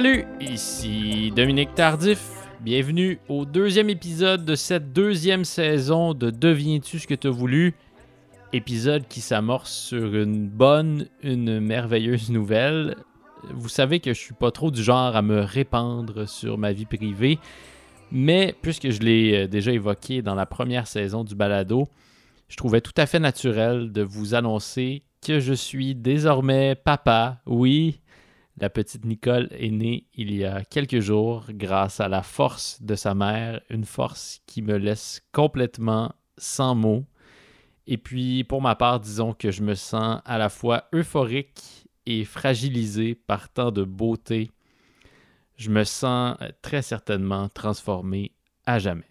Salut, ici Dominique Tardif. Bienvenue au deuxième épisode de cette deuxième saison de Deviens-tu ce que tu as voulu? Épisode qui s'amorce sur une bonne, une merveilleuse nouvelle. Vous savez que je suis pas trop du genre à me répandre sur ma vie privée, mais puisque je l'ai euh, déjà évoqué dans la première saison du balado, je trouvais tout à fait naturel de vous annoncer que je suis désormais papa. Oui, la petite Nicole est née il y a quelques jours grâce à la force de sa mère, une force qui me laisse complètement sans mots. Et puis, pour ma part, disons que je me sens à la fois euphorique et fragilisé par tant de beauté. Je me sens très certainement transformé à jamais.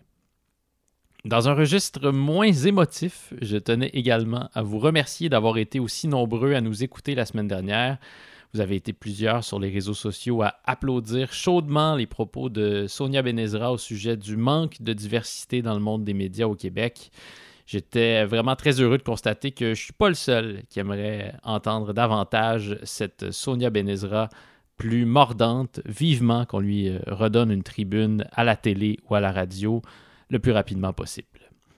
Dans un registre moins émotif, je tenais également à vous remercier d'avoir été aussi nombreux à nous écouter la semaine dernière. Vous avez été plusieurs sur les réseaux sociaux à applaudir chaudement les propos de Sonia Benezra au sujet du manque de diversité dans le monde des médias au Québec. J'étais vraiment très heureux de constater que je ne suis pas le seul qui aimerait entendre davantage cette Sonia Benezra plus mordante, vivement qu'on lui euh, redonne une tribune à la télé ou à la radio le plus rapidement possible.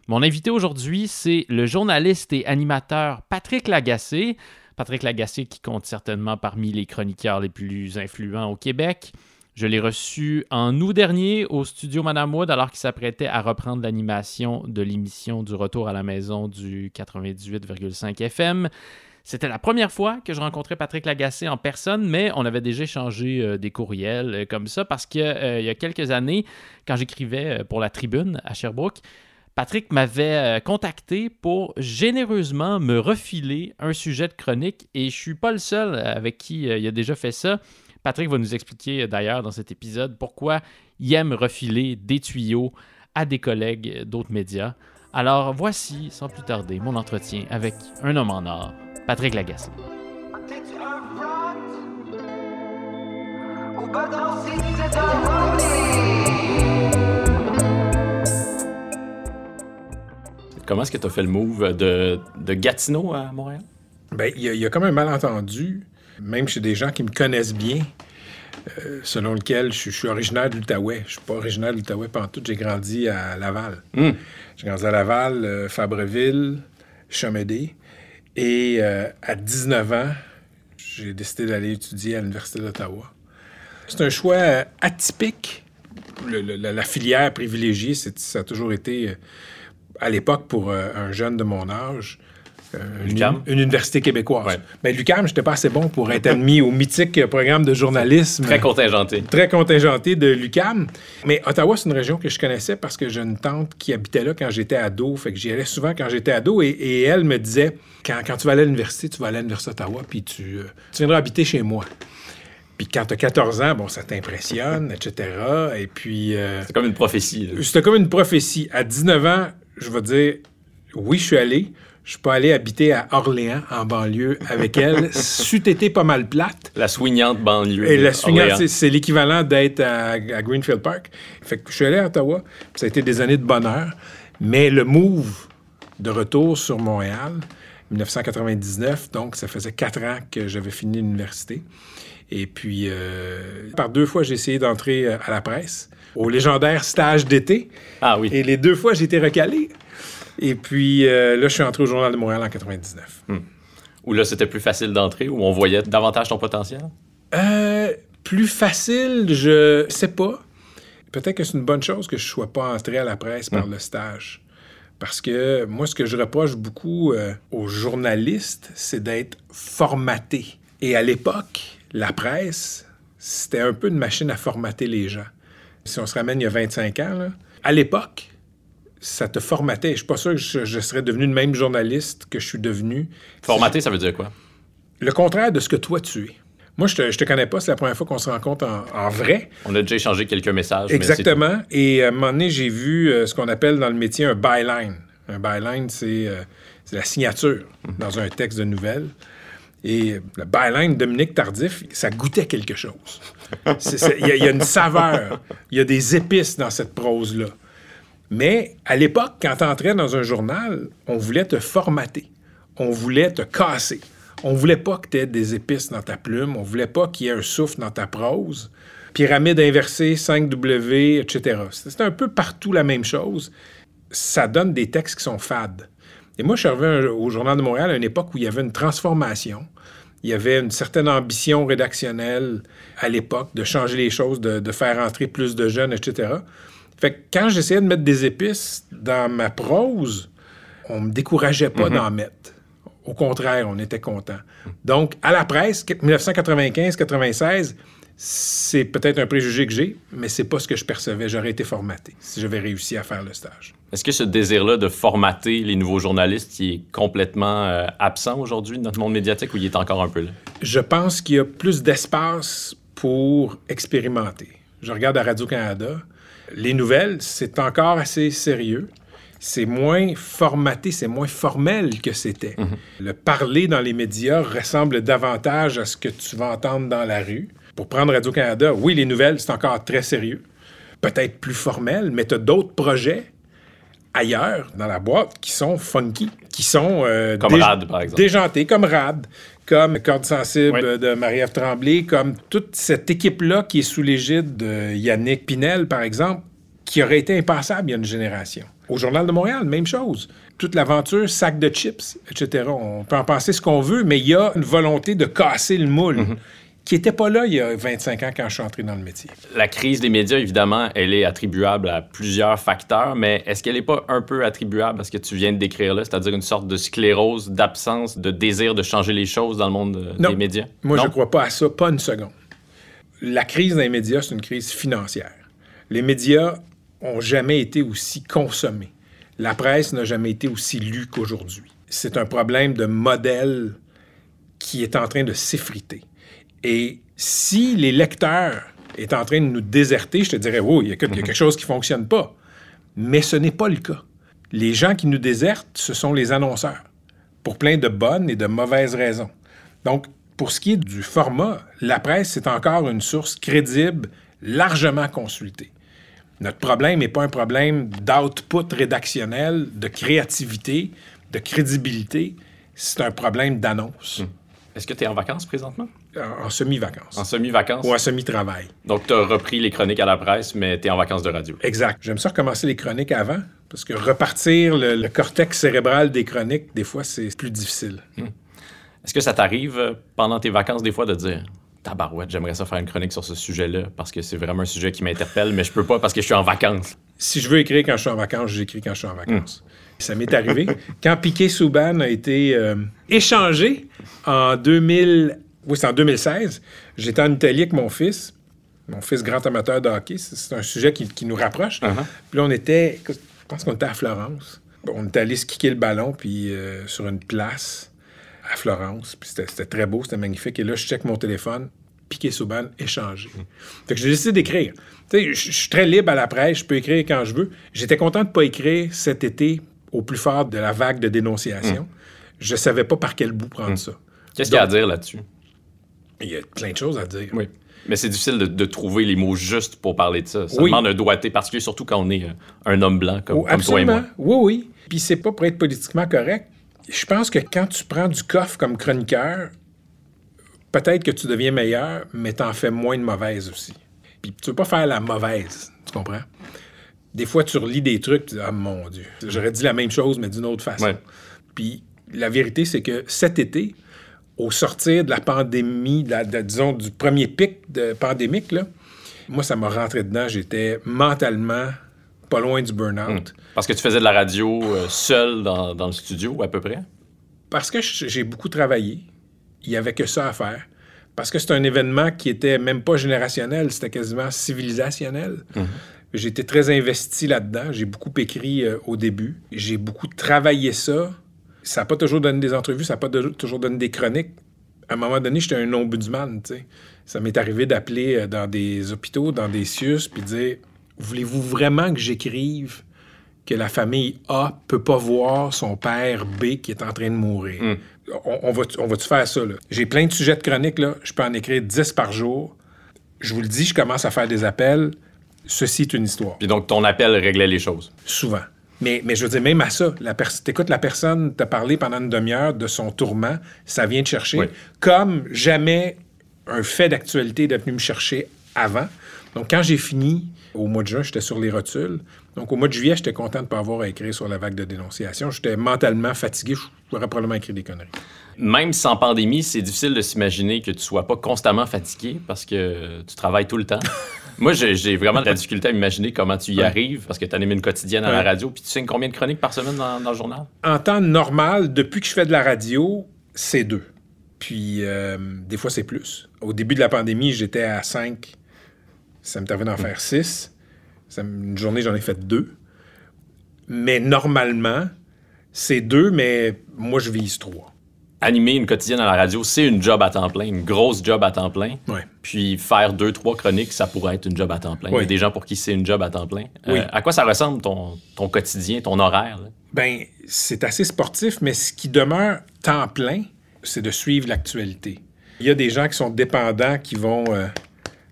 Mon invité aujourd'hui, c'est le journaliste et animateur Patrick Lagacé. Patrick Lagacé qui compte certainement parmi les chroniqueurs les plus influents au Québec. Je l'ai reçu en août dernier au studio Madame Wood alors qu'il s'apprêtait à reprendre l'animation de l'émission du Retour à la maison du 98,5 FM. C'était la première fois que je rencontrais Patrick Lagacé en personne, mais on avait déjà échangé euh, des courriels euh, comme ça parce qu'il euh, y a quelques années, quand j'écrivais pour la Tribune à Sherbrooke, Patrick m'avait contacté pour généreusement me refiler un sujet de chronique et je suis pas le seul avec qui il a déjà fait ça. Patrick va nous expliquer d'ailleurs dans cet épisode pourquoi il aime refiler des tuyaux à des collègues d'autres médias. Alors voici, sans plus tarder, mon entretien avec un homme en or, Patrick Lagacé. Comment est-ce que tu as fait le move de, de Gatineau à Montréal? Ben, il y, a comme un malentendu, même chez des gens qui me connaissent bien, euh, selon lequel je, suis originaire de l'Outaouais. Je suis pas originaire de l'Outaouais tout. J'ai grandi à Laval. Hmm. J'ai grandi à Laval, euh, Fabreville, Chamédé. Et euh, à 19 ans, j'ai décidé d'aller étudier à l'Université d'Ottawa. C'est un choix atypique. la, filière privilégiée, ça a toujours été, à l'époque, pour un jeune de mon âge, euh, une, une, université québécoise. Mais l'UCAM, j'étais pas assez bon pour être admis au mythique programme de journalisme. Très contingenté. Très contingenté de l'UCAM. Mais Ottawa, c'est une région que je connaissais parce que j'ai une tante qui habitait là quand j'étais ado. Fait que j'y allais souvent quand j'étais ado. Et, elle me disait quand, quand, tu vas aller à l'université, tu vas aller à l'Université d'Ottawa, puis tu, euh, tu viendras habiter chez moi. Puis quand tu as 14 ans, bon, ça t'impressionne, etc. Et puis. Euh, c'est comme une prophétie. C'était comme une prophétie. À 19 ans, je vais dire, oui, je suis allé. Je peux aller habiter à Orléans, en banlieue, avec elle. C'eût été pas mal plate. La soignante banlieue. Et la soignante, c'est l'équivalent d'être à, Greenfield Park. Fait que je suis allé à Ottawa. Ça a été des années de bonheur. Mais le move de retour sur Montréal, 1999, donc ça faisait quatre ans que j'avais fini l'université. Et puis, euh, par deux fois, j'ai essayé d'entrer euh, à la presse, au légendaire stage d'été. Ah oui. Et les deux fois, j'ai été recalé. Et puis euh, là, je suis entré au Journal de Montréal en 99. Hmm. Où là, c'était plus facile d'entrer, où on voyait davantage ton potentiel? Euh, plus facile, je sais pas. Peut-être que c'est une bonne chose que je sois pas entré à la presse par hmm. le stage. Parce que moi, ce que je reproche beaucoup euh, aux journalistes, c'est d'être formaté. Et à l'époque, la presse, c'était un peu une machine à formater les gens. Si on se ramène il y a 25 ans, là, à l'époque, ça te formatait. Je suis pas sûr que je, serais devenu le même journaliste que je suis devenu. Formaté, ça veut dire quoi? Le contraire de ce que toi tu es. Moi, je te, te connais pas, c'est la première fois qu'on se rencontre en, vrai. On a déjà échangé quelques messages. Exactement. Et à un moment donné, j'ai vu euh, ce qu'on appelle dans le métier un byline. Un byline, c'est euh, la signature mhm. dans un texte de nouvelle. Et le byline Dominique Tardif, ça goûtait quelque chose. Il y, a une saveur, il y a des épices dans cette prose-là. Mais à l'époque, quand tu entrais dans un journal, on voulait te formater. On voulait te casser. On voulait pas que tu aies des épices dans ta plume, on voulait pas qu'il y ait un souffle dans ta prose. Pyramide inversée, 5W, etc. C'est un peu partout la même chose. Ça donne des textes qui sont fades. Et moi, je suis au Journal de Montréal à une époque où il y avait une transformation. Il y avait une certaine ambition rédactionnelle à l'époque de changer les choses, de, faire entrer plus de jeunes, etc. Fait que quand j'essayais de mettre des épices dans ma prose, on me décourageait pas mm-hmm. d'en mettre. Au contraire, on était content. Donc, à la presse, 1995-96, c'est peut-être un préjugé que j'ai, mais c'est pas ce que je percevais. J'aurais été formaté si j'avais réussi à faire le stage. Est-ce que ce désir-là de formater les nouveaux journalistes est complètement euh, absent aujourd'hui dans notre monde médiatique ou il est encore un peu là? Je pense qu'il y a plus d'espace pour expérimenter. Je regarde à Radio-Canada. Les nouvelles, c'est encore assez sérieux c'est moins formaté, c'est moins formel que c'était. Mhm. Le parler dans les médias ressemble davantage à ce que tu vas entendre dans la rue. Pour prendre Radio-Canada, oui, les nouvelles, c'est encore très sérieux. Peut-être plus formel, mais tu as d'autres projets ailleurs dans la boîte qui sont funky, qui sont euh, comme Rad, par exemple. déjantés, comme Rad, comme Corde sensible de Marie-Ève Tremblay, comme toute cette équipe-là qui est sous l'égide de Yannick Pinel, par exemple, qui aurait été impensable il y a une génération. Au Journal de Montréal, même chose. Toute l'aventure, sac de chips, etc. On peut en penser ce qu'on veut, mais il y a une volonté de casser le moule. Mhm. Qui n'était pas là il y a 25 ans quand je suis entré dans le métier. La crise des médias, évidemment, elle est attribuable à plusieurs facteurs, mais est-ce qu'elle n'est pas un peu attribuable à ce que tu viens de décrire là, c'est-à-dire une sorte de sclérose, d'absence, de désir de changer les choses dans le monde euh, des médias? Moi, je ne crois pas à ça, pas une seconde. La crise des médias, c'est une crise financière. Les médias ont jamais été aussi consommés. La presse n'a jamais été aussi lue qu'aujourd'hui. C'est un problème de modèle qui est en train de s'effriter. Et si les lecteurs est en train de nous déserter, je te dirais, oui, il y, a mhm. quelque chose qui ne fonctionne pas. Mais ce n'est pas le cas. Les gens qui nous désertent, ce sont les annonceurs, pour plein de bonnes et de mauvaises raisons. Donc, pour ce qui est du format, la presse, c'est encore une source crédible, largement consultée. Notre problème n'est pas un problème d'output rédactionnel, de créativité, de crédibilité. C'est un problème d'annonce. Hmm. Est-ce que tu es en vacances présentement? En, semi-vacances. En semi-vacances? Ou en semi-travail. Donc, tu as repris les chroniques à la presse, mais tu es en vacances de radio. Exact. J'aime ça recommencer les chroniques avant, parce que repartir le, cortex cérébral des chroniques, des fois, c'est plus difficile. Hmm. Est-ce que ça t'arrive euh, pendant tes vacances, des fois, de dire tabarouette, j'aimerais ça faire une chronique sur ce sujet-là parce que c'est vraiment un sujet qui m'interpelle, mais je peux pas parce que je suis en vacances? Si je veux écrire quand je suis en vacances, j'écris quand je suis en vacances. Ça m'est arrivé. quand Piquet Souban a été euh, échangé en 2000, oui, c'est en 2016, j'étais en Italie avec mon fils, mon fils grand amateur de hockey. C'est un sujet qui, nous rapproche. Uh-huh. Puis là, on était, je pense qu'on était à Florence. On était allé skier le ballon, puis euh, sur une place à Florence. Puis c'était très beau, c'était magnifique. Et là, je check mon téléphone, Piqué Souban, échangé. Fait que j'ai décidé d'écrire. Tu sais, je suis très libre à la presse, je peux écrire quand je veux. J'étais content de ne pas écrire cet été au plus fort de la vague de dénonciation. Je hmm. Je savais pas par quel bout prendre hmm. ça. Qu'est-ce qu'il y a à dire là-dessus? Il y a plein de choses à dire. Oui. Mais c'est difficile de, trouver les mots justes pour parler de ça. Ça demande un doigté particulier, surtout quand on est euh, un homme blanc comme, comme toi et moi. Oui, oui. Puis c'est pas pour être politiquement correct je pense que quand tu prends du coffre comme chroniqueur, peut-être que tu deviens meilleur, mais tu en fais moins de mauvaise aussi. Puis tu veux pas faire la mauvaise, tu comprends? Des fois, tu relis des trucs, tu dis Ah mon Dieu, j'aurais dit la même chose, mais d'une autre façon. Puis la vérité, c'est que cet été, au sortir de la pandémie, disons, du premier pic de pandémique, là, moi, ça m'a rentré dedans. J'étais mentalement pas loin du burn-out. Hmm. Parce que tu faisais de la radio euh, seul dans, le studio, à peu près? Parce que j'ai beaucoup travaillé. Il n'y avait que ça à faire. Parce que c'est un événement qui était même pas générationnel, c'était quasiment civilisationnel. Hmm. Été très investi là-dedans. J'ai beaucoup écrit euh, au début. J'ai beaucoup travaillé ça. Ça n'a pas toujours donné des entrevues, ça n'a pas toujours donné des chroniques. À un moment donné, j'étais un ombudsman, tu sais. Ça m'est arrivé d'appeler euh, dans des hôpitaux, dans des CIUS, puis dire voulez-vous vraiment que j'écrive que la famille A peut pas voir son père B qui est en train de mourir? Hmm. On, va, on va-tu faire ça, là? J'ai plein de sujets de chronique, là. Je peux en écrire 10 par jour. Je vous le dis, je commence à faire des appels. Ceci est une histoire. Puis donc, ton appel réglait les choses? Souvent. Mais, mais je veux dire, même à ça, la t'écoutes la personne te parler pendant une demi-heure de son tourment, ça vient te chercher. Oui. Comme jamais un fait d'actualité est venu me chercher avant. Donc, quand j'ai fini, au mois de juin, j'étais sur les rotules. Donc, au mois de juillet, j'étais content de ne pas avoir à écrire sur la vague de dénonciation. J'étais mentalement fatigué. J'aurais probablement écrit des conneries. Même sans pandémie, c'est difficile de s'imaginer que tu sois pas constamment fatigué parce que tu travailles tout le temps. Moi, j'ai vraiment de la difficulté à m'imaginer comment tu y Ouais. arrives parce que tu animes une quotidienne à la radio. Puis tu signes combien de chroniques par semaine dans, dans le journal? En temps normal, depuis que je fais de la radio, c'est deux. Puis, euh, des fois, c'est plus. Au début de la pandémie, j'étais à cinq. Ça m'est arrivé d'en faire six. Ça me- une journée, j'en ai fait deux. Mais normalement, c'est deux, mais moi, je vise trois. Animer une quotidienne à la radio, c'est une job à temps plein, une grosse job à temps plein. Ouais. Puis faire deux, trois chroniques, ça pourrait être une job à temps plein. Il y a des gens pour qui c'est une job à temps plein. Euh, à quoi ça ressemble ton, ton quotidien, ton horaire? là? Ben, c'est assez sportif, mais ce qui demeure temps plein, c'est de suivre l'actualité. Il y a des gens qui sont dépendants qui vont euh,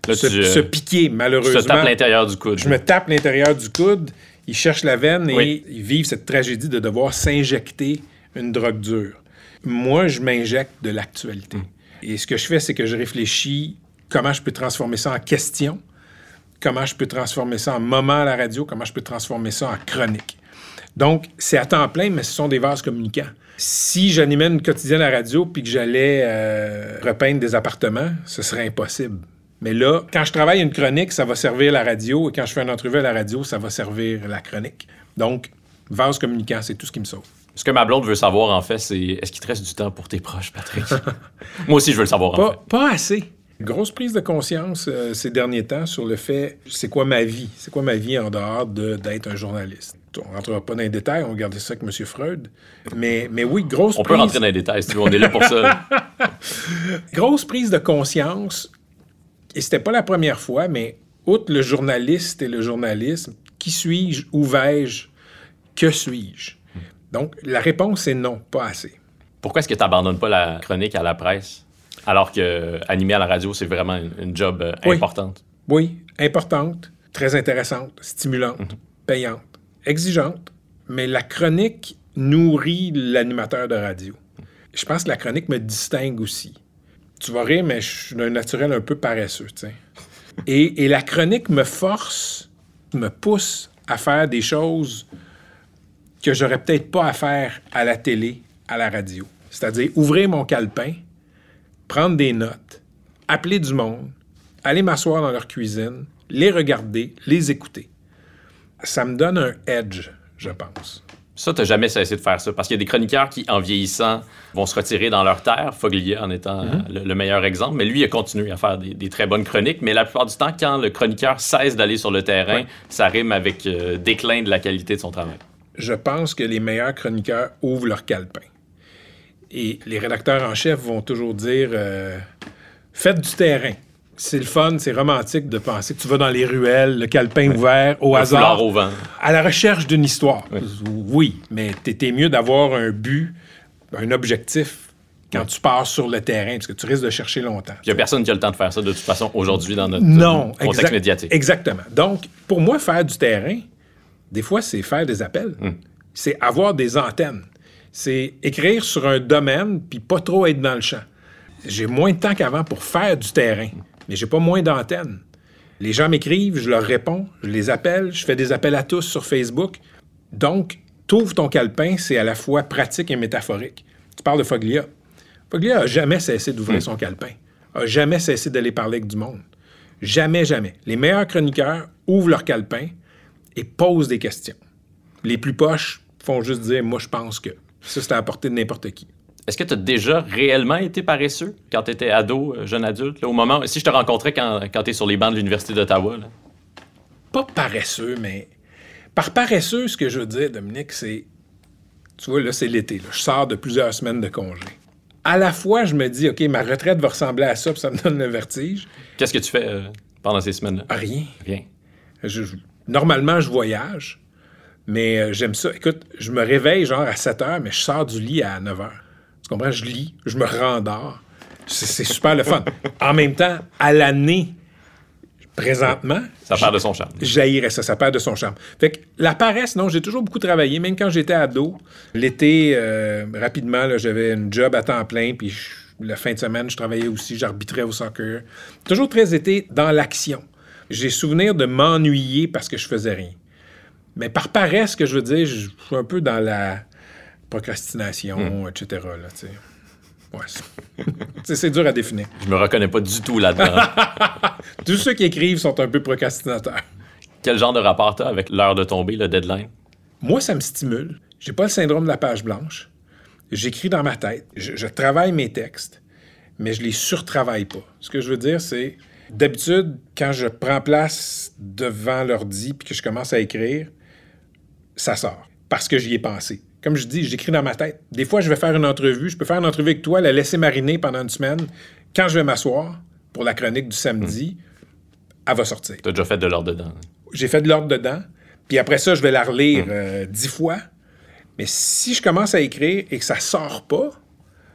Là, se, tu, euh, se piquer, malheureusement. te tapes l'intérieur du coude. Je me tape l'intérieur du coude, ils cherchent la veine et Oui. ils vivent cette tragédie de devoir s'injecter une drogue dure. Moi, je m'injecte de l'actualité. Et ce que je fais, c'est que je réfléchis comment je peux transformer ça en question, comment je peux transformer ça en moment à la radio, comment je peux transformer ça en chronique. Donc, c'est à temps plein, mais ce sont des vases communicants. Si j'animais une quotidienne à la radio puis que j'allais euh, repeindre des appartements, ce serait impossible. Mais là, quand je travaille une chronique, ça va servir la radio, et quand je fais une entrevue à la radio, ça va servir la chronique. Donc, vase communicant, c'est tout ce qui me sauve. Ce que ma blonde veut savoir, en fait, c'est est-ce qu'il te reste du temps pour tes proches, Patrick? Moi aussi, je veux le savoir, en fait. Pas, pas assez. Grosse prise de conscience euh, ces derniers temps sur le fait, c'est quoi ma vie? C'est quoi ma vie en dehors de- d'être un journaliste? On ne rentrera pas dans les détails, on garder ça avec M. Freud. Mais, mais oui, grosse On peut prise, rentrer dans les détails si tu veux, on est là pour ça. grosse prise de conscience. Et c'était pas la première fois, mais outre le journaliste et le journalisme, qui suis-je? Où vais-je? Que suis-je? Donc, la réponse est non, pas assez. Pourquoi est-ce que tu n'abandonnes pas la chronique à la presse alors que animer à la radio, c'est vraiment une, une job euh, Oui. importante? Oui, importante, très intéressante, stimulante, payante, exigeante, mais la chronique nourrit l'animateur de radio. Je pense que la chronique me distingue aussi. Tu vas rire, mais je suis d'un naturel un peu paresseux, tu sais. Et, et la chronique me force, me pousse à faire des choses que j'aurais peut-être pas à faire à la télé, à la radio. C'est-à-dire ouvrir mon calepin, prendre des notes, appeler du monde, aller m'asseoir dans leur cuisine, les regarder, les écouter. Ça me donne un edge, je pense. Ça, tu jamais cessé de faire ça. Parce qu'il y a des chroniqueurs qui, en vieillissant, vont se retirer dans leur terre. Foglia en étant Mhm. euh, le, le meilleur exemple. Mais lui, il a continué à faire des, des très bonnes chroniques. Mais la plupart du temps, quand le chroniqueur cesse d'aller sur le terrain, Ouais. ça rime avec euh, déclin de la qualité de son travail. Je pense que les meilleurs chroniqueurs ouvrent leur calepin. Et les rédacteurs en chef vont toujours dire euh, faites du terrain. C'est le fun, c'est romantique de penser que tu vas dans les ruelles, le calepin ouvert, au Un hasard. au vent. À la recherche d'une histoire. Oui. Oui, mais t'étais mieux d'avoir un but, un objectif quand tu pars sur le terrain, parce que tu risques de chercher longtemps. Il n'y a personne qui a le temps de faire ça de toute façon aujourd'hui dans notre Non, contexte exact- médiatique. Exactement. Donc, pour moi, faire du terrain, des fois, c'est faire des appels. C'est avoir des antennes. C'est écrire sur un domaine, puis pas trop être dans le champ. J'ai moins de temps qu'avant pour faire du terrain, mais j'ai pas moins d'antennes. Les gens m'écrivent, je leur réponds, je les appelle, je fais des appels à tous sur Facebook. Donc, t'ouvres ton calepin, c'est à la fois pratique et métaphorique. Tu parles de Foglia. Foglia a jamais cessé d'ouvrir son calepin, a jamais cessé d'aller parler avec du monde. Jamais, jamais. Les meilleurs chroniqueurs ouvrent leur calepin et posent des questions. Les plus poches font juste dire Moi, je pense que. Ça, c'est à la portée de n'importe qui. Est-ce que tu as déjà réellement été paresseux quand tu étais ado, euh, jeune adulte, là, au moment, si je te rencontrais quand, quand tu es sur les bancs de l'Université d'Ottawa? là? Pas paresseux, mais. Par paresseux, ce que je veux dire, Dominique, c'est. Tu vois, là, c'est l'été. là. Je sors de plusieurs semaines de congé. À la fois, je me dis, OK, ma retraite va ressembler à ça, puis ça me donne le vertige. Qu'est-ce que tu fais euh, pendant ces semaines-là? Rien. Rien. Je- je- normalement, je voyage, mais euh, j'aime ça. Écoute, je me réveille genre à 7 heures, mais je sors du lit à 9 heures. Tu comprends? Je lis, je me rendors. C'est c'est super le fun. En même temps, à l'année, Présentement, Ça perd de son charme. j'haïrais ça, ça perd de son charme. Fait que la paresse, non, j'ai toujours beaucoup travaillé, même quand j'étais ado. L'été, euh, rapidement, j'avais une job à temps plein, puis je- la fin de semaine, je travaillais aussi, j'arbitrais au soccer. Toujours très été dans l'action. J'ai souvenir de m'ennuyer parce que je faisais rien. Mais par paresse, ce que je veux dire, je suis un peu dans la procrastination, etc. Là, tu sais. Ouais, c'est- dur à définir. Je me reconnais pas du tout là-dedans. Tous ceux qui écrivent sont un peu procrastinateurs. Quel genre de rapport t'as avec l'heure de tomber, le deadline? Moi, ça me stimule. J'ai pas le syndrome de la page blanche. J'écris dans ma tête. Je, je travaille mes textes, mais je les surtravaille pas. Ce que je veux dire, c'est d'habitude, quand je prends place devant l'ordi puis que je commence à écrire, ça sort parce que j'y ai pensé. Comme je dis, j'écris dans ma tête. Des fois, je vais faire une entrevue. Je peux faire une entrevue avec toi, la laisser mariner pendant une semaine. Quand je vais m'asseoir pour la chronique du samedi, elle va sortir T'as déjà fait de l'heure dedans. j'ai fait de l'ordre dedans. Puis après ça, je vais la relire euh, dix fois. Mais si je commence à écrire et que ça sort pas,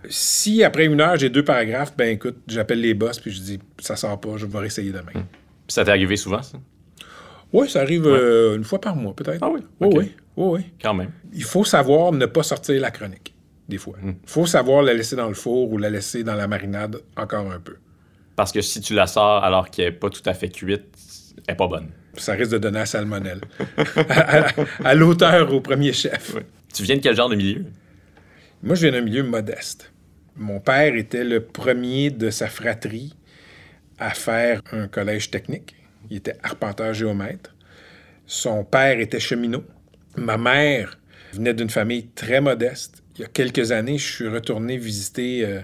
si après une heure, j'ai deux paragraphes, ben écoute, j'appelle les boss puis je dis ça sort pas, je vais réessayer demain. Puis ça t'est arrivé souvent, ça? Oui, ça arrive euh, une fois par mois, peut-être. Ah oui? Oui, oui. Quand même. Il faut savoir ne pas sortir la chronique, des fois. Il faut savoir la laisser dans le four ou la laisser dans la marinade encore un peu. Parce que si tu la sors alors qu'elle n'est pas tout à fait cuite, elle n'est pas bonne. Ça risque de donner à salmonelle. à à- à l'auteur au premier chef. Tu viens de quel genre de milieu? Moi, je viens d'un milieu modeste. Mon père était le premier de sa fratrie à faire un collège technique. Il était arpenteur géomètre. Son père était cheminot. Ma mère venait d'une famille très modeste. Il y a quelques années, je suis retourné visiter euh,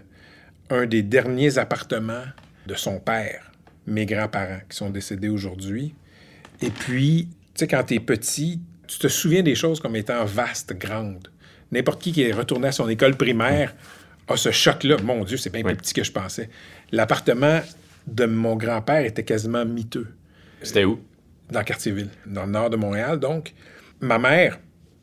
un des derniers appartements de son père, mes grands-parents, qui sont décédés aujourd'hui. Et puis, tu sais, quand tu es petit, tu te souviens des choses comme étant vastes, grandes. N'importe qui qui est retourné à son école primaire a ce choc-là. Mon Dieu, c'est bien Oui. plus petit que je pensais. L'appartement de mon grand-père était quasiment miteux C'était où? dans Cartierville, dans le nord de Montréal. Donc, ma mère,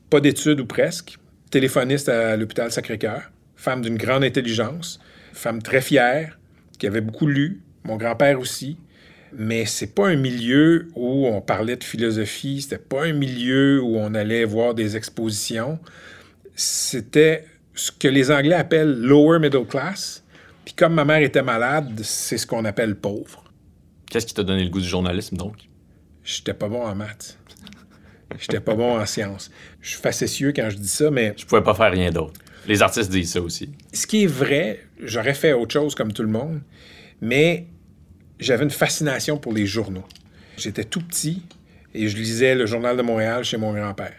pas d'études ou presque, téléphoniste à l'hôpital Sacré-Cœur, femme d'une grande intelligence, femme très fière, qui avait beaucoup lu, mon grand-père aussi. Mais c'est pas un milieu où on parlait de philosophie, c'était pas un milieu où on allait voir des expositions. C'était ce que les Anglais appellent lower middle class. Puis comme ma mère était malade, c'est ce qu'on appelle pauvre. Qu'est-ce qui t'a donné le goût du journalisme, donc? J'étais pas bon en maths. J'étais pas bon en sciences. Je suis facétieux quand je dis ça, mais Je pouvais pas faire rien d'autre. Les artistes disent ça aussi. ce qui est vrai, j'aurais fait autre chose comme tout le monde, mais j'avais une fascination pour les journaux. J'étais tout petit et je lisais le Journal de Montréal chez mon grand-père.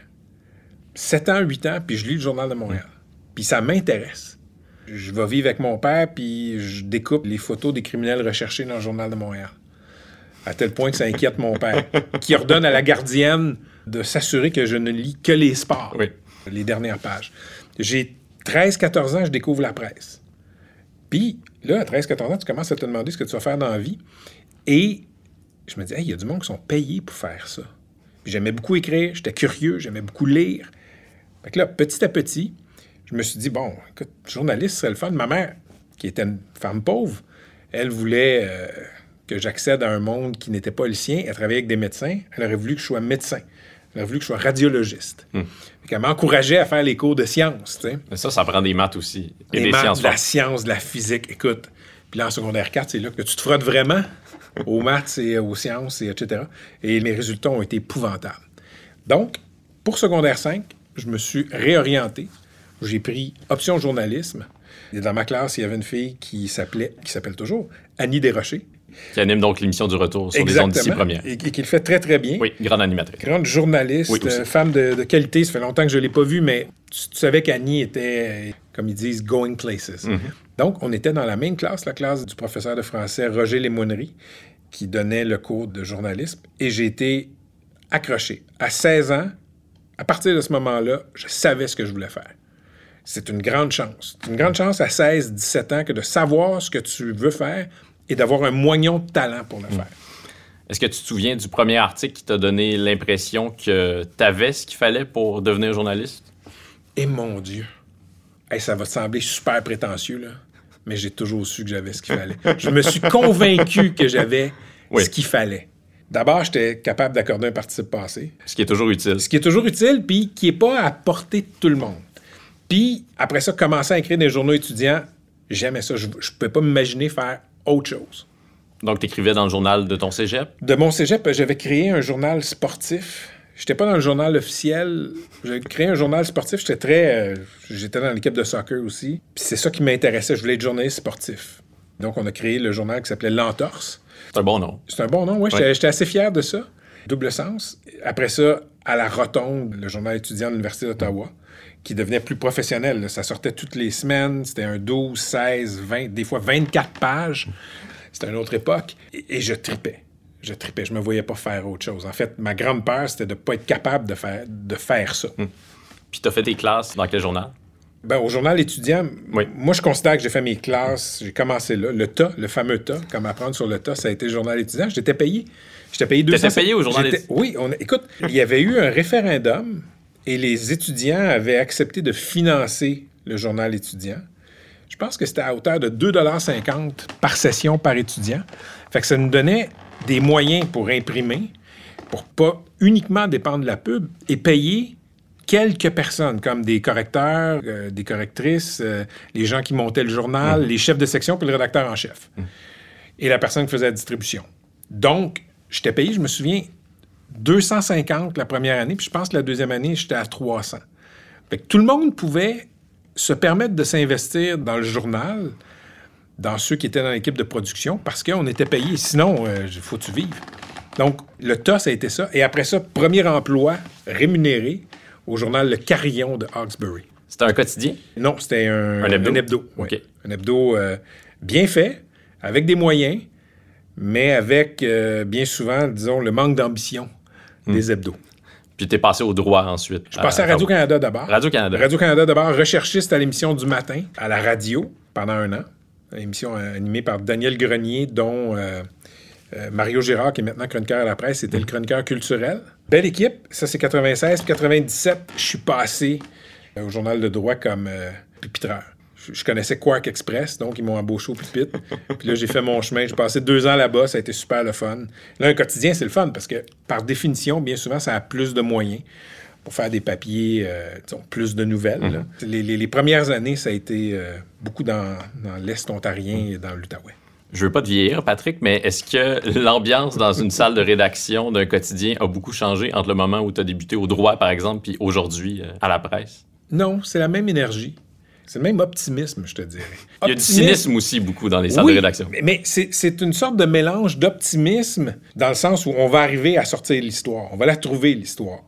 7 ans, 8 ans, puis je lis le Journal de Montréal. Puis ça m'intéresse. Je vais vivre avec mon père, puis je découpe les photos des criminels recherchés dans le Journal de Montréal. À tel point que ça inquiète mon père, qui ordonne à la gardienne de s'assurer que je ne lis que les sports Oui. les dernières pages. J'ai 13-14 ans, je découvre la presse. Puis, là, à 13-14 ans, tu commences à te demander ce que tu vas faire dans la vie. Et je me dis, Hey, il y a du monde qui sont payés pour faire ça. J'aimais beaucoup écrire, j'étais curieux, j'aimais beaucoup lire. Fait que là, petit à petit, je me suis dit, bon, écoute, journaliste serait le fun. Ma mère, qui était une femme pauvre, elle voulait euh, que j'accède à un monde qui n'était pas le sien. Elle travaillait avec des médecins. Elle aurait voulu que je sois médecin. Elle aurait voulu que je sois radiologiste. Fait qu'elle m'encourageait à faire les cours de sciences. Mais ça, ça prend des maths aussi. Et Des des, maths, sciences de la science, de la physique. Écoute, puis là, en secondaire 4, c'est là que tu te frottes vraiment aux maths et aux sciences, et etc. Et mes résultats ont été épouvantables. Donc, pour secondaire 5, je me suis réorienté. J'ai pris option journalisme. Et dans ma classe, il y avait une fille qui s'appelait, qui s'appelle toujours, Annie Desrochers. Qui anime donc l'émission du retour sur les ondes d'ici première. Et, et qui le fait très, très bien. Oui, grande animatrice. Grande journaliste, Oui, euh, femme de, de qualité. Ça fait longtemps que je ne l'ai pas vue, mais tu, tu savais qu'Annie était, comme ils disent, going places. Mhm. Donc, on était dans la même classe, la classe du professeur de français Roger Lémoinerie, qui donnait le cours de journalisme. Et j'ai été accroché. À 16 ans, à partir de ce moment-là, je savais ce que je voulais faire. C'est une grande chance. C'est une grande chance à 16, 17 ans que de savoir ce que tu veux faire et d'avoir un moignon de talent pour le Mhm. faire. Est-ce que tu te souviens du premier article qui t'a donné l'impression que tu avais ce qu'il fallait pour devenir journaliste? Et mon Dieu. Hey, ça va te sembler super prétentieux, là. Mais j'ai toujours su que j'avais ce qu'il fallait. Je me suis convaincu que j'avais Oui. ce qu'il fallait. D'abord, j'étais capable d'accorder un participe passé. Ce qui est toujours utile. Ce qui est toujours utile, puis qui n'est pas à portée de tout le monde. Puis, après ça, commencer à écrire des journaux étudiants, j'aimais ça. Je ne pouvais pas m'imaginer faire autre chose. Donc, tu écrivais dans le journal de ton cégep? De mon cégep, j'avais créé un journal sportif. J'étais pas dans le journal officiel. J'ai créé un journal sportif. J'étais très. Euh, j'étais dans l'équipe de soccer aussi. Puis c'est ça qui m'intéressait. Je voulais être journaliste sportif. Donc, on a créé le journal qui s'appelait L'Entorse. C'est un bon nom. C'est un bon nom, oui. J'étais assez fier de ça. Double sens. Après ça, à la Rotonde, le journal étudiant de l'Université d'Ottawa, qui devenait plus professionnel. Ça sortait toutes les semaines. C'était un 12, 16, 20, des fois 24 pages. C'était une autre époque. Et, je tripais. Je tripais. Je me voyais pas faire autre chose. En fait, ma grande peur, c'était de ne pas être capable de faire, de faire ça. Hmm. Puis, tu as fait tes classes dans quel journal? Ben, au journal étudiant, moi, je considère que j'ai fait mes classes, j'ai commencé là. Le tas, le fameux tas, comme apprendre sur le tas, ça a été le journal étudiant. J'étais payé. J'étais payé 200... T'étais payé au journal étudiant? Oui, on... écoute, il y avait eu un référendum et les étudiants avaient accepté de financer le journal étudiant. Je pense que c'était à hauteur de 2,50 par session par étudiant. Fait que ça nous donnait des moyens pour imprimer, pour pas uniquement dépendre de la pub et payer quelques personnes, comme des correcteurs, euh, des correctrices, euh, les gens qui montaient le journal, mmh. les chefs de section, puis le rédacteur en chef. Mmh. Et la personne qui faisait la distribution. Donc, j'étais payé, je me souviens, 250 la première année, puis je pense que la deuxième année, j'étais à 300. Fait que tout le monde pouvait se permettre de s'investir dans le journal, dans ceux qui étaient dans l'équipe de production, parce qu'on était payé. Sinon, il euh, faut tu vivre. Donc, le TOS a été ça. Et après ça, premier emploi rémunéré au journal Le Carillon de Hawkesbury. C'était un quotidien? Non, c'était un, un hebdo? Un hebdo, euh, bien fait, avec des moyens, mais avec euh, bien souvent, disons, le manque d'ambition Hmm. des hebdos. Puis tu es passé au droit ensuite. Je suis passé à, Radio-Canada d'abord. Radio-Canada. Radio-Canada d'abord, recherchiste à l'émission du matin, à la radio, pendant un an. Une émission animée par Daniel Grenier, dont euh, euh, Mario Girard, qui est maintenant chroniqueur à la presse, c'était le chroniqueur culturel. Belle équipe. Ça, c'est 96. Puis 97, je suis passé euh, au journal de droit comme pupitreur je connaissais Quark Express, donc ils m'ont embauché au pupitre. Puis là, j'ai fait mon chemin. J'ai passé deux ans là-bas, ça a été super le fun. Là, un quotidien, c'est le fun parce que, par définition, bien souvent, ça a plus de moyens pour faire des papiers, euh, plus de nouvelles. Mm-hmm. les, premières années, ça a été euh, beaucoup dans, l'Est ontarien et dans l'Outaouais. Je veux pas te vieillir, Patrick, mais est-ce que l'ambiance dans une salle de rédaction d'un quotidien a beaucoup changé entre le moment où tu as débuté au droit, par exemple, puis aujourd'hui euh, à la presse? Non, c'est la même énergie. C'est le même optimisme, je te dirais. Il y a du cynisme aussi beaucoup dans les salles de rédaction. Mais c'est une sorte de mélange d'optimisme dans le sens où on va arriver à sortir l'histoire, on va la trouver l'histoire.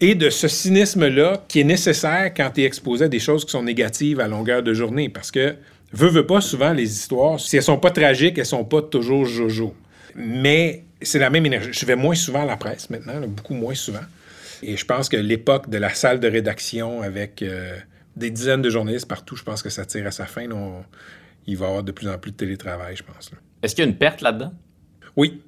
Et de ce cynisme-là qui est nécessaire quand tu es exposé à des choses qui sont négatives à longueur de journée. Parce que, veux, veux pas, souvent, les histoires, si elles sont pas tragiques, elles sont pas toujours jojo. Mais c'est la même énergie. Je vais moins souvent à la presse maintenant, beaucoup moins souvent. Et je pense que l'époque de la salle de rédaction avec euh, des dizaines de journalistes partout, je pense que ça tire à sa fin. il va y avoir de plus en plus de télétravail, je pense. Est-ce qu'il y a une perte là-dedans? Oui,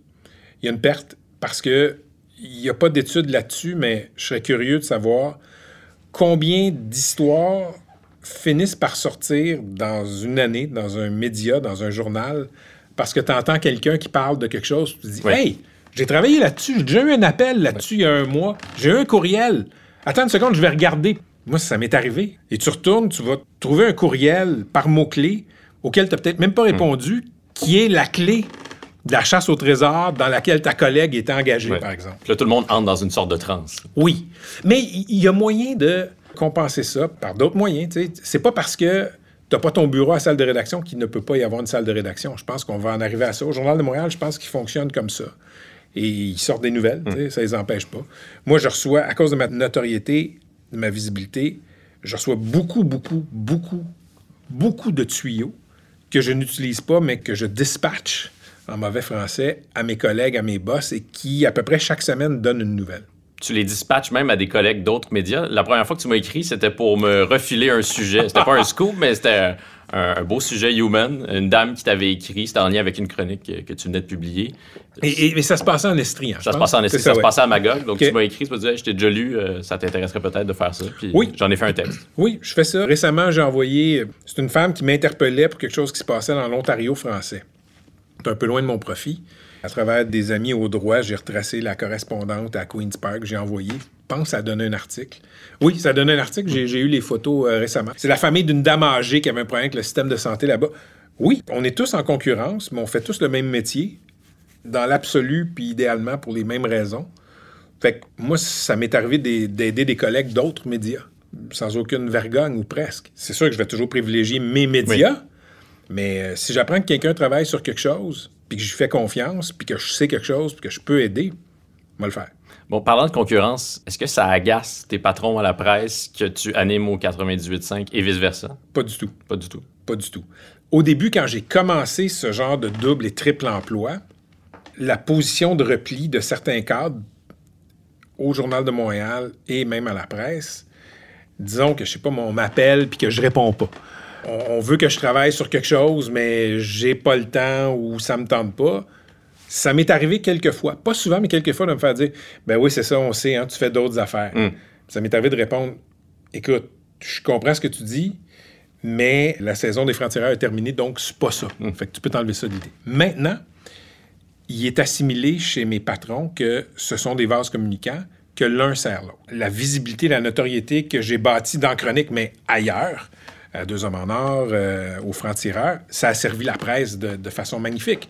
il y a une perte parce que il n'y a pas d'études là-dessus, mais je serais curieux de savoir combien d'histoires finissent par sortir dans une année, dans un média, dans un journal, parce que tu entends quelqu'un qui parle de quelque chose, tu te dis Hey, j'ai travaillé là-dessus, j'ai déjà eu un appel là-dessus il y a un mois, j'ai eu un courriel. Attends une seconde, je vais regarder. Moi, ça m'est arrivé. Et tu retournes, tu vas trouver un courriel par mot-clé auquel tu n'as peut-être même pas répondu, qui est la clé de la chasse au trésor dans laquelle ta collègue était engagée, par exemple. là, tout le monde entre dans une sorte de transe. Oui. Mais il y, a moyen de compenser ça par d'autres moyens. C'est pas parce que tu n'as pas ton bureau à la salle de rédaction qu'il ne peut pas y avoir une salle de rédaction. Je pense qu'on va en arriver à ça. Au Journal de Montréal, je pense qu'il fonctionne comme ça. Et ils sortent des nouvelles, mm. ça ne les empêche pas. Moi, je reçois, à cause de ma notoriété, de ma visibilité, je reçois beaucoup, beaucoup, beaucoup, beaucoup de tuyaux que je n'utilise pas, mais que je dispatche en mauvais français à mes collègues, à mes boss, et qui, à peu près chaque semaine, donnent une nouvelle. Tu les dispatches même à des collègues d'autres médias. La première fois que tu m'as écrit, c'était pour me refiler un sujet. C'était pas un scoop, mais c'était un, beau sujet human. Une dame qui t'avait écrit, c'était en lien avec une chronique que, tu venais de publier. Et, mais ça se passait en Estrie, hein, Ça se passait en Estrie, ça, se passait à Magog. Donc tu m'as écrit, tu m'as dit, je t'ai déjà lu, euh, ça t'intéresserait peut-être de faire ça. Puis oui. J'en ai fait un texte. Oui, je fais ça. Récemment, j'ai envoyé. C'est une femme qui m'interpellait pour quelque chose qui se passait dans l'Ontario français. C'est un peu loin de mon profit. À travers des amis au droit, j'ai retracé la correspondante à Queen's Park, j'ai envoyé. Je pense que ça a donné un article. Oui, ça a donné un article, j'ai eu les photos euh, récemment. C'est la famille d'une dame âgée qui avait un problème avec le système de santé là-bas. Oui, on est tous en concurrence, mais on fait tous le même métier, dans l'absolu, puis idéalement pour les mêmes raisons. Fait que moi, ça m'est arrivé d'aider des collègues d'autres médias, sans aucune vergogne ou presque. C'est sûr que je vais toujours privilégier mes médias, mais euh, si j'apprends que quelqu'un travaille sur quelque chose, puis que je lui fais confiance, puis que je sais quelque chose, puis que je peux aider, je vais le faire. Bon, parlant de concurrence, est-ce que ça agace tes patrons à la presse que tu animes au 98.5 et vice-versa? Pas du tout. Pas du tout. Pas du tout. Au début, quand j'ai commencé ce genre de double et triple emploi, la position de repli de certains cadres au Journal de Montréal et même à la presse, disons que, je sais pas, on m'appelle puis que je réponds pas on, veut que je travaille sur quelque chose, mais j'ai pas le temps ou ça me tente pas. Ça m'est arrivé quelques fois, pas souvent, mais quelques fois, de me faire dire Ben oui, c'est ça, on sait, hein, tu fais d'autres affaires. Hmm. Ça m'est arrivé de répondre Écoute, je comprends ce que tu dis, mais la saison des frontières est terminée, donc c'est pas ça. Hmm. Fait que tu peux t'enlever ça d'idée. Maintenant, il est assimilé chez mes patrons que ce sont des vases communicants, que l'un sert l'autre. La visibilité, la notoriété que j'ai bâtie dans Chronique, mais ailleurs, à Deux Hommes en Or, euh, aux Francs-Tireurs, ça a servi la presse de, façon magnifique.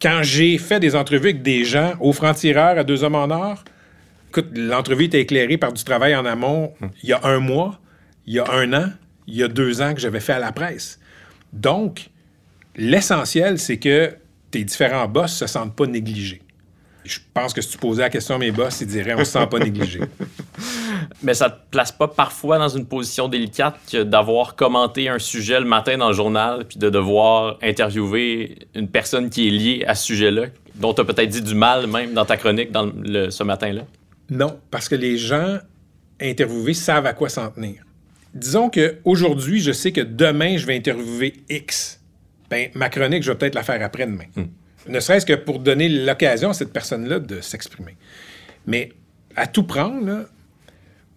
Quand j'ai fait des entrevues avec des gens aux Francs-Tireurs, à Deux Hommes en Or, écoute, l'entrevue était éclairée par du travail en amont il y a un mois, il y a un an, il y a deux ans que j'avais fait à la presse. Donc, l'essentiel, c'est que tes différents boss se sentent pas négligés. Je pense que si tu posais la question à mes boss, ils diraient on se sent pas négligé. Mais ça te place pas parfois dans une position délicate que d'avoir commenté un sujet le matin dans le journal puis de devoir interviewer une personne qui est liée à ce sujet-là, dont tu as peut-être dit du mal même dans ta chronique dans ce matin-là? Non, parce que les gens interviewés savent à quoi s'en tenir. Disons qu'aujourd'hui, je sais que demain, je vais interviewer X. Ben, ma chronique, je vais peut-être la faire après-demain. Hmm ne serait-ce que pour donner l'occasion à cette personne-là de s'exprimer. Mais à tout prendre,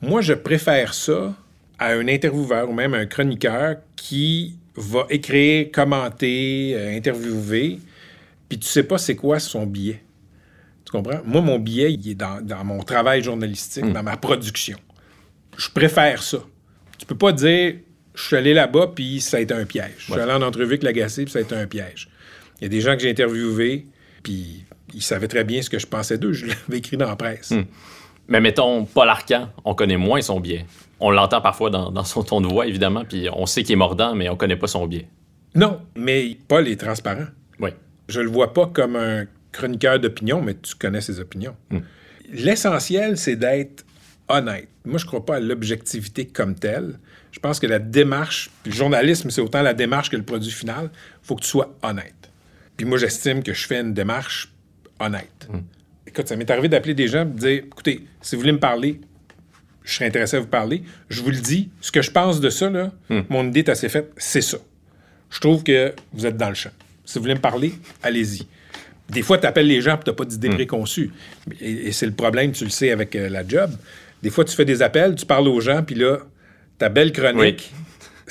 moi, je préfère ça à un intervieweur ou même un chroniqueur qui va écrire, commenter, euh, interviewer, puis tu sais pas c'est quoi son billet. Tu comprends? Moi, mon billet, il est dans, mon travail journalistique, hmm. dans ma production. Je préfère ça. Tu peux pas dire, je suis allé là-bas, puis ça a été un piège. Je suis allé en entrevue avec l'agacé, puis ça a été un piège. Il y a des gens que j'ai interviewés, puis ils savaient très bien ce que je pensais d'eux. Je l'avais écrit dans la presse. Hmm. Mais mettons, Paul Arcan, on connaît moins son biais. On l'entend parfois dans, son ton de voix, évidemment, puis on sait qu'il est mordant, mais on connaît pas son biais. Non, mais Paul est transparent. Oui. Je le vois pas comme un chroniqueur d'opinion, mais tu connais ses opinions. Hmm. L'essentiel, c'est d'être honnête. Moi, je crois pas à l'objectivité comme telle. Je pense que la démarche, le journalisme, c'est autant la démarche que le produit final. Il faut que tu sois honnête. Puis moi, j'estime que je fais une démarche honnête. Hmm. Écoute, ça m'est arrivé d'appeler des gens et de dire écoutez, si vous voulez me parler, je serais intéressé à vous parler. Je vous le dis, ce que je pense de ça, là, hmm. mon idée est assez faite, c'est ça. Je trouve que vous êtes dans le champ. Si vous voulez me parler, allez-y. Des fois, tu appelles les gens et tu n'as pas d'idée hmm. préconçue. Et, c'est le problème, tu le sais, avec euh, la job. Des fois, tu fais des appels, tu parles aux gens, puis là, ta belle chronique,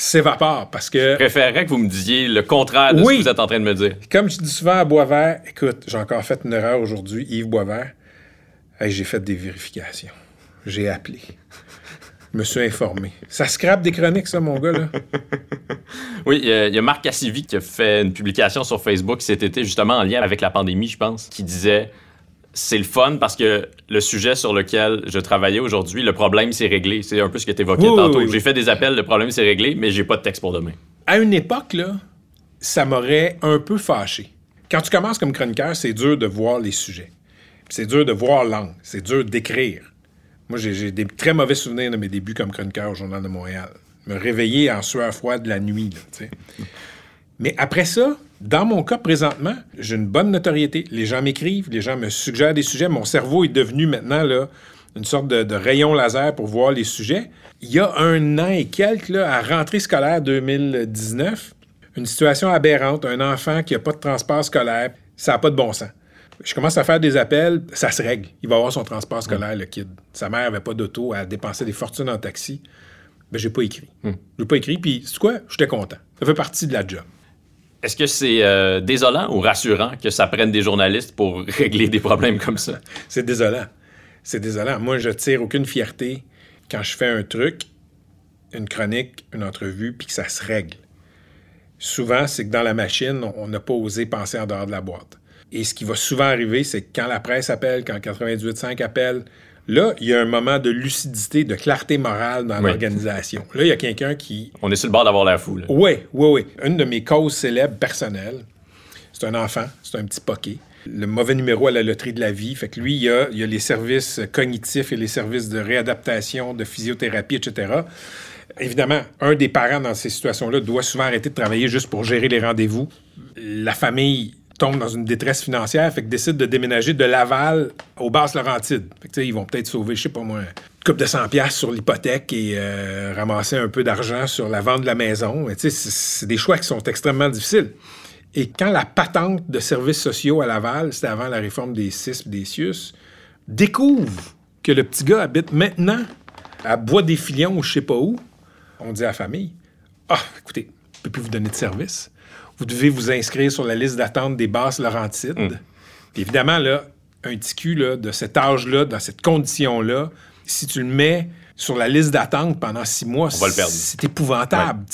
s'évapore parce que. Je préférerais que vous me disiez le contraire de ce que vous êtes en train de me dire. Comme je dis souvent à Boisvert, écoute, j'ai encore fait une erreur aujourd'hui, Yves Boisvert. j'ai fait des vérifications. J'ai appelé. Je me suis informé. Ça scrape des chroniques, ça, mon gars, là. oui, il y, a Marc Cassivi qui a fait une publication sur Facebook cet été, justement en lien avec la pandémie, je pense, qui disait c'est le fun parce que le sujet sur lequel je travaillais aujourd'hui, le problème s'est réglé. C'est un peu ce que tu évoquais tantôt. J'ai fait des appels, le problème s'est réglé, mais j'ai pas de texte pour demain. À une époque, là, ça m'aurait un peu fâché. Quand tu commences comme chroniqueur, c'est dur de voir les sujets. C'est dur de voir l'angle. C'est dur d'écrire. Moi, j'ai des très mauvais souvenirs de mes débuts comme chroniqueur au Journal de Montréal. Me réveiller en sueur froide la nuit, là, Mais après ça, dans mon cas, présentement, j'ai une bonne notoriété. Les gens m'écrivent, les gens me suggèrent des sujets. Mon cerveau est devenu maintenant là, une sorte de, rayon laser pour voir les sujets. Il y a un an et quelques, là, à rentrée scolaire 2019, une situation aberrante, un enfant qui n'a pas de transport scolaire, ça n'a pas de bon sens. Je commence à faire des appels, ça se règle. Il va avoir son transport scolaire, le kid. Sa mère n'avait pas d'auto, à dépenser des fortunes en taxi. Mais ben, j'ai pas écrit. Je hmm. J'ai pas écrit, puis c'est quoi? J'étais content. Ça fait partie de la job. Est-ce que c'est euh, désolant ou rassurant que ça prenne des journalistes pour régler des problèmes comme ça? C'est désolant. C'est désolant. Moi, je tire aucune fierté quand je fais un truc, une chronique, une entrevue, puis que ça se règle. Souvent, c'est que dans la machine, on n'a pas osé penser en dehors de la boîte. Et ce qui va souvent arriver, c'est que quand la presse appelle, quand 98.5 appelle, Là, il y a un moment de lucidité, de clarté morale dans l'organisation. Là, il y a quelqu'un qui. On est sur le bord d'avoir l'air fou. Oui, oui, oui. Une de mes causes célèbres personnelles, c'est un enfant, c'est un petit poquet. Le mauvais numéro à la loterie de la vie. Fait que lui, il y a, il y a les services cognitifs et les services de réadaptation, de physiothérapie, etc. Évidemment, un des parents dans ces situations-là doit souvent arrêter de travailler juste pour gérer les rendez-vous. La famille tombe dans une détresse financière, fait que décide de déménager de Laval aux Basses-Laurentides. Fait que, ils vont peut-être sauver, je sais pas moi, une coupe de 100 pièces sur l'hypothèque et euh, ramasser un peu d'argent sur la vente de la maison. C'est des choix qui sont extrêmement difficiles. Et quand la patente de services sociaux à Laval, c'était avant la réforme des CIS des CIUS, découvre que le petit gars habite maintenant à Bois-des-Filions ou je sais pas où, on dit à la famille, « Ah, écoutez, je peux plus vous donner de service vous devez vous inscrire sur la liste d'attente des basses Laurentides. Hmm. évidemment, là, un ticu là, de cet âge-là, dans cette condition-là, si tu le mets sur la liste d'attente pendant six mois, c'est épouvantable.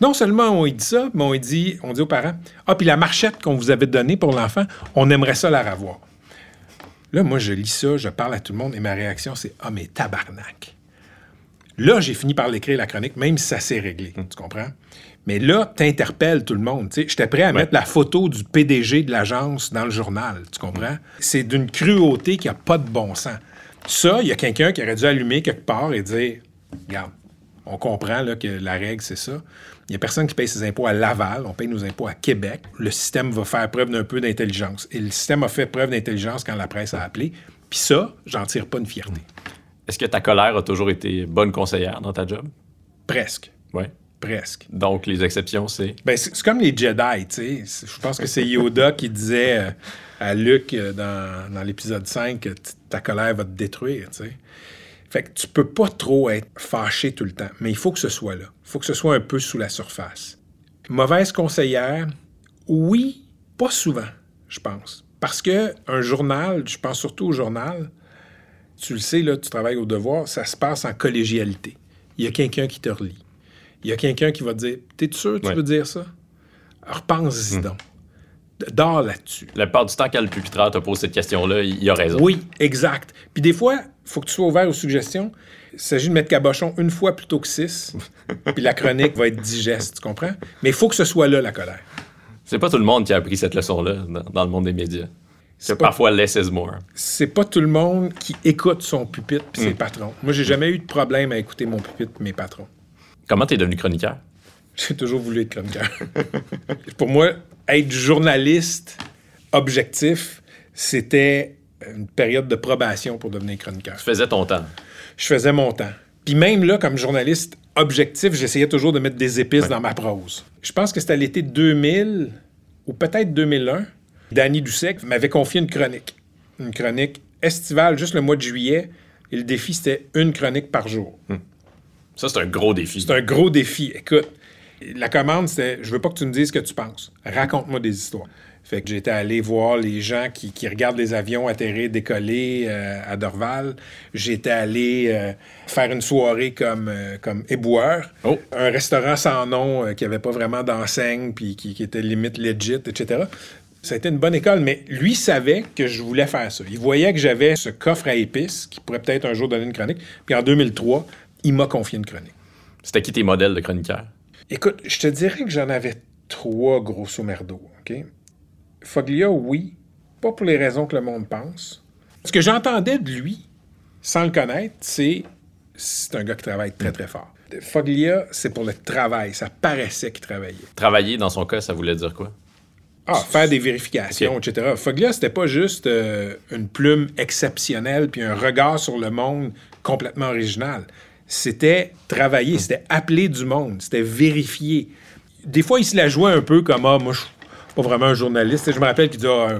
Non seulement on dit ça, mais on dit, on dit aux parents Ah, puis la marchette qu'on vous avait donnée pour l'enfant, on aimerait ça la revoir. Là, moi, je lis ça, je parle à tout le monde et ma réaction, c'est Ah, mais tabarnak. Là, j'ai fini par l'écrire, la chronique, même si ça s'est réglé. Hmm. Tu comprends? Mais là, t'interpelles tout le monde. J'étais prêt à mettre la photo du PDG de l'agence dans le journal. Tu comprends? C'est d'une cruauté qui n'a pas de bon sens. Ça, il y a quelqu'un qui aurait dû allumer quelque part et dire Regarde, on comprend là, que la règle, c'est ça. Il n'y a personne qui paye ses impôts à Laval, on paye nos impôts à Québec. Le système va faire preuve d'un peu d'intelligence. Et le système a fait preuve d'intelligence quand la presse a appelé. Puis ça, j'en tire pas une fierté. Est-ce que ta colère a toujours été bonne conseillère dans ta job? Presque. Oui. Presque. Donc, les exceptions, c'est? Ben, c'est comme les Jedi, tu sais. Je pense que c'est Yoda qui disait euh, à Luke euh, dans, dans l'épisode 5 que ta colère va te détruire, tu sais. Fait que tu peux pas trop être fâché tout le temps, mais il faut que ce soit là. Il faut que ce soit un peu sous la surface. Mauvaise conseillère, oui, pas souvent, je pense. Parce que un journal, je pense surtout au journal, tu le sais, là, tu travailles au devoir, ça se passe en collégialité. Il y a quelqu'un qui te relie il y a quelqu'un qui va te dire T'es sûr que tu veux dire ça? Repense-y hmm. donc. Dors là-dessus. La part du temps, quand le pupitre te pose cette question-là, il a raison. Oui, exact. Puis des fois, il faut que tu sois ouvert aux suggestions. Il s'agit de mettre cabochon une fois plutôt que six, puis la chronique va être digeste, tu comprends? Mais il faut que ce soit là, la colère. C'est pas tout le monde qui a appris cette leçon-là dans, le monde des médias. C'est parfois less is more. C'est pas tout le monde qui écoute son pupitre puis ses hmm. patrons. Moi, j'ai jamais eu de problème à écouter mon pupitre mes patrons. Comment t'es devenu chroniqueur? J'ai toujours voulu être chroniqueur. Pour moi, être journaliste objectif, c'était une période de probation pour devenir chroniqueur. Tu faisais ton temps. Je faisais mon temps. Puis même là, comme journaliste objectif, j'essayais toujours de mettre des épices dans ma prose. Je pense que c'était à l'été 2000 ou peut-être 2001. Danny Dussek m'avait confié une chronique. Une chronique estivale, juste le mois de juillet. Et le défi, c'était une chronique par jour. Hmm. Ça, c'est un gros défi. C'est un gros défi. Écoute, la commande, c'était je veux pas que tu me dises ce que tu penses. Raconte-moi des histoires. Fait que j'étais allé voir les gens qui, regardent les avions atterrir, décoller euh, à Dorval. J'étais allé euh, faire une soirée comme, euh, comme éboueur. Oh. Un restaurant sans nom qui avait pas vraiment d'enseigne, puis qui, qui, était limite legit, etc. Ça a été une bonne école, mais lui savait que je voulais faire ça. Il voyait que j'avais ce coffre à épices qui pourrait peut-être un jour donner une chronique. Puis en 2003, il m'a confié une chronique. C'était qui tes modèles de chroniqueur? Écoute, je te dirais que j'en avais trois, grosso merdo. OK? Foglia, oui. Pas pour les raisons que le monde pense. Ce que j'entendais de lui, sans le connaître, c'est c'est un gars qui travaille très, très fort. Foglia, c'est pour le travail. Ça paraissait qu'il travaillait. Travailler, dans son cas, ça voulait dire quoi? Ah, faire des vérifications, etc. Foglia, c'était pas juste euh, une plume exceptionnelle puis un regard sur le monde complètement original c'était travailler, c'était appeler du monde, c'était vérifier. Des fois, il se la jouait un peu comme Ah, moi, je suis pas vraiment un journaliste. je me rappelle qu'il disait ah,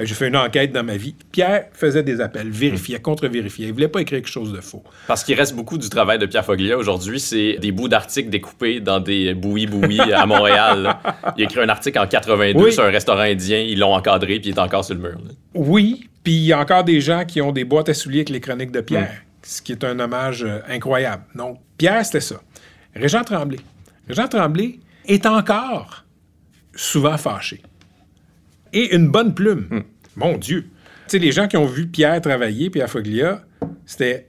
Euh, J'ai fait une enquête dans ma vie. Pierre faisait des appels, vérifiait, contre-vérifiait. Il voulait pas écrire quelque chose de faux. Parce qu'il reste beaucoup du travail de Pierre Foglia aujourd'hui, c'est des bouts d'articles découpés dans des bouillis-bouillis à Montréal. là. Il a écrit un article en 82 Oui. sur un restaurant indien, ils l'ont encadré, puis il est encore sur le mur. là. Oui, puis il y a encore des gens qui ont des boîtes à souliers avec les chroniques de Pierre, ce qui est un hommage euh, incroyable. Donc, Pierre, c'était ça. Régent Tremblay. Régent Tremblay est encore souvent fâché. Et une bonne plume. Mon Dieu. Tu sais, les gens qui ont vu Pierre travailler, Pierre Foglia, c'était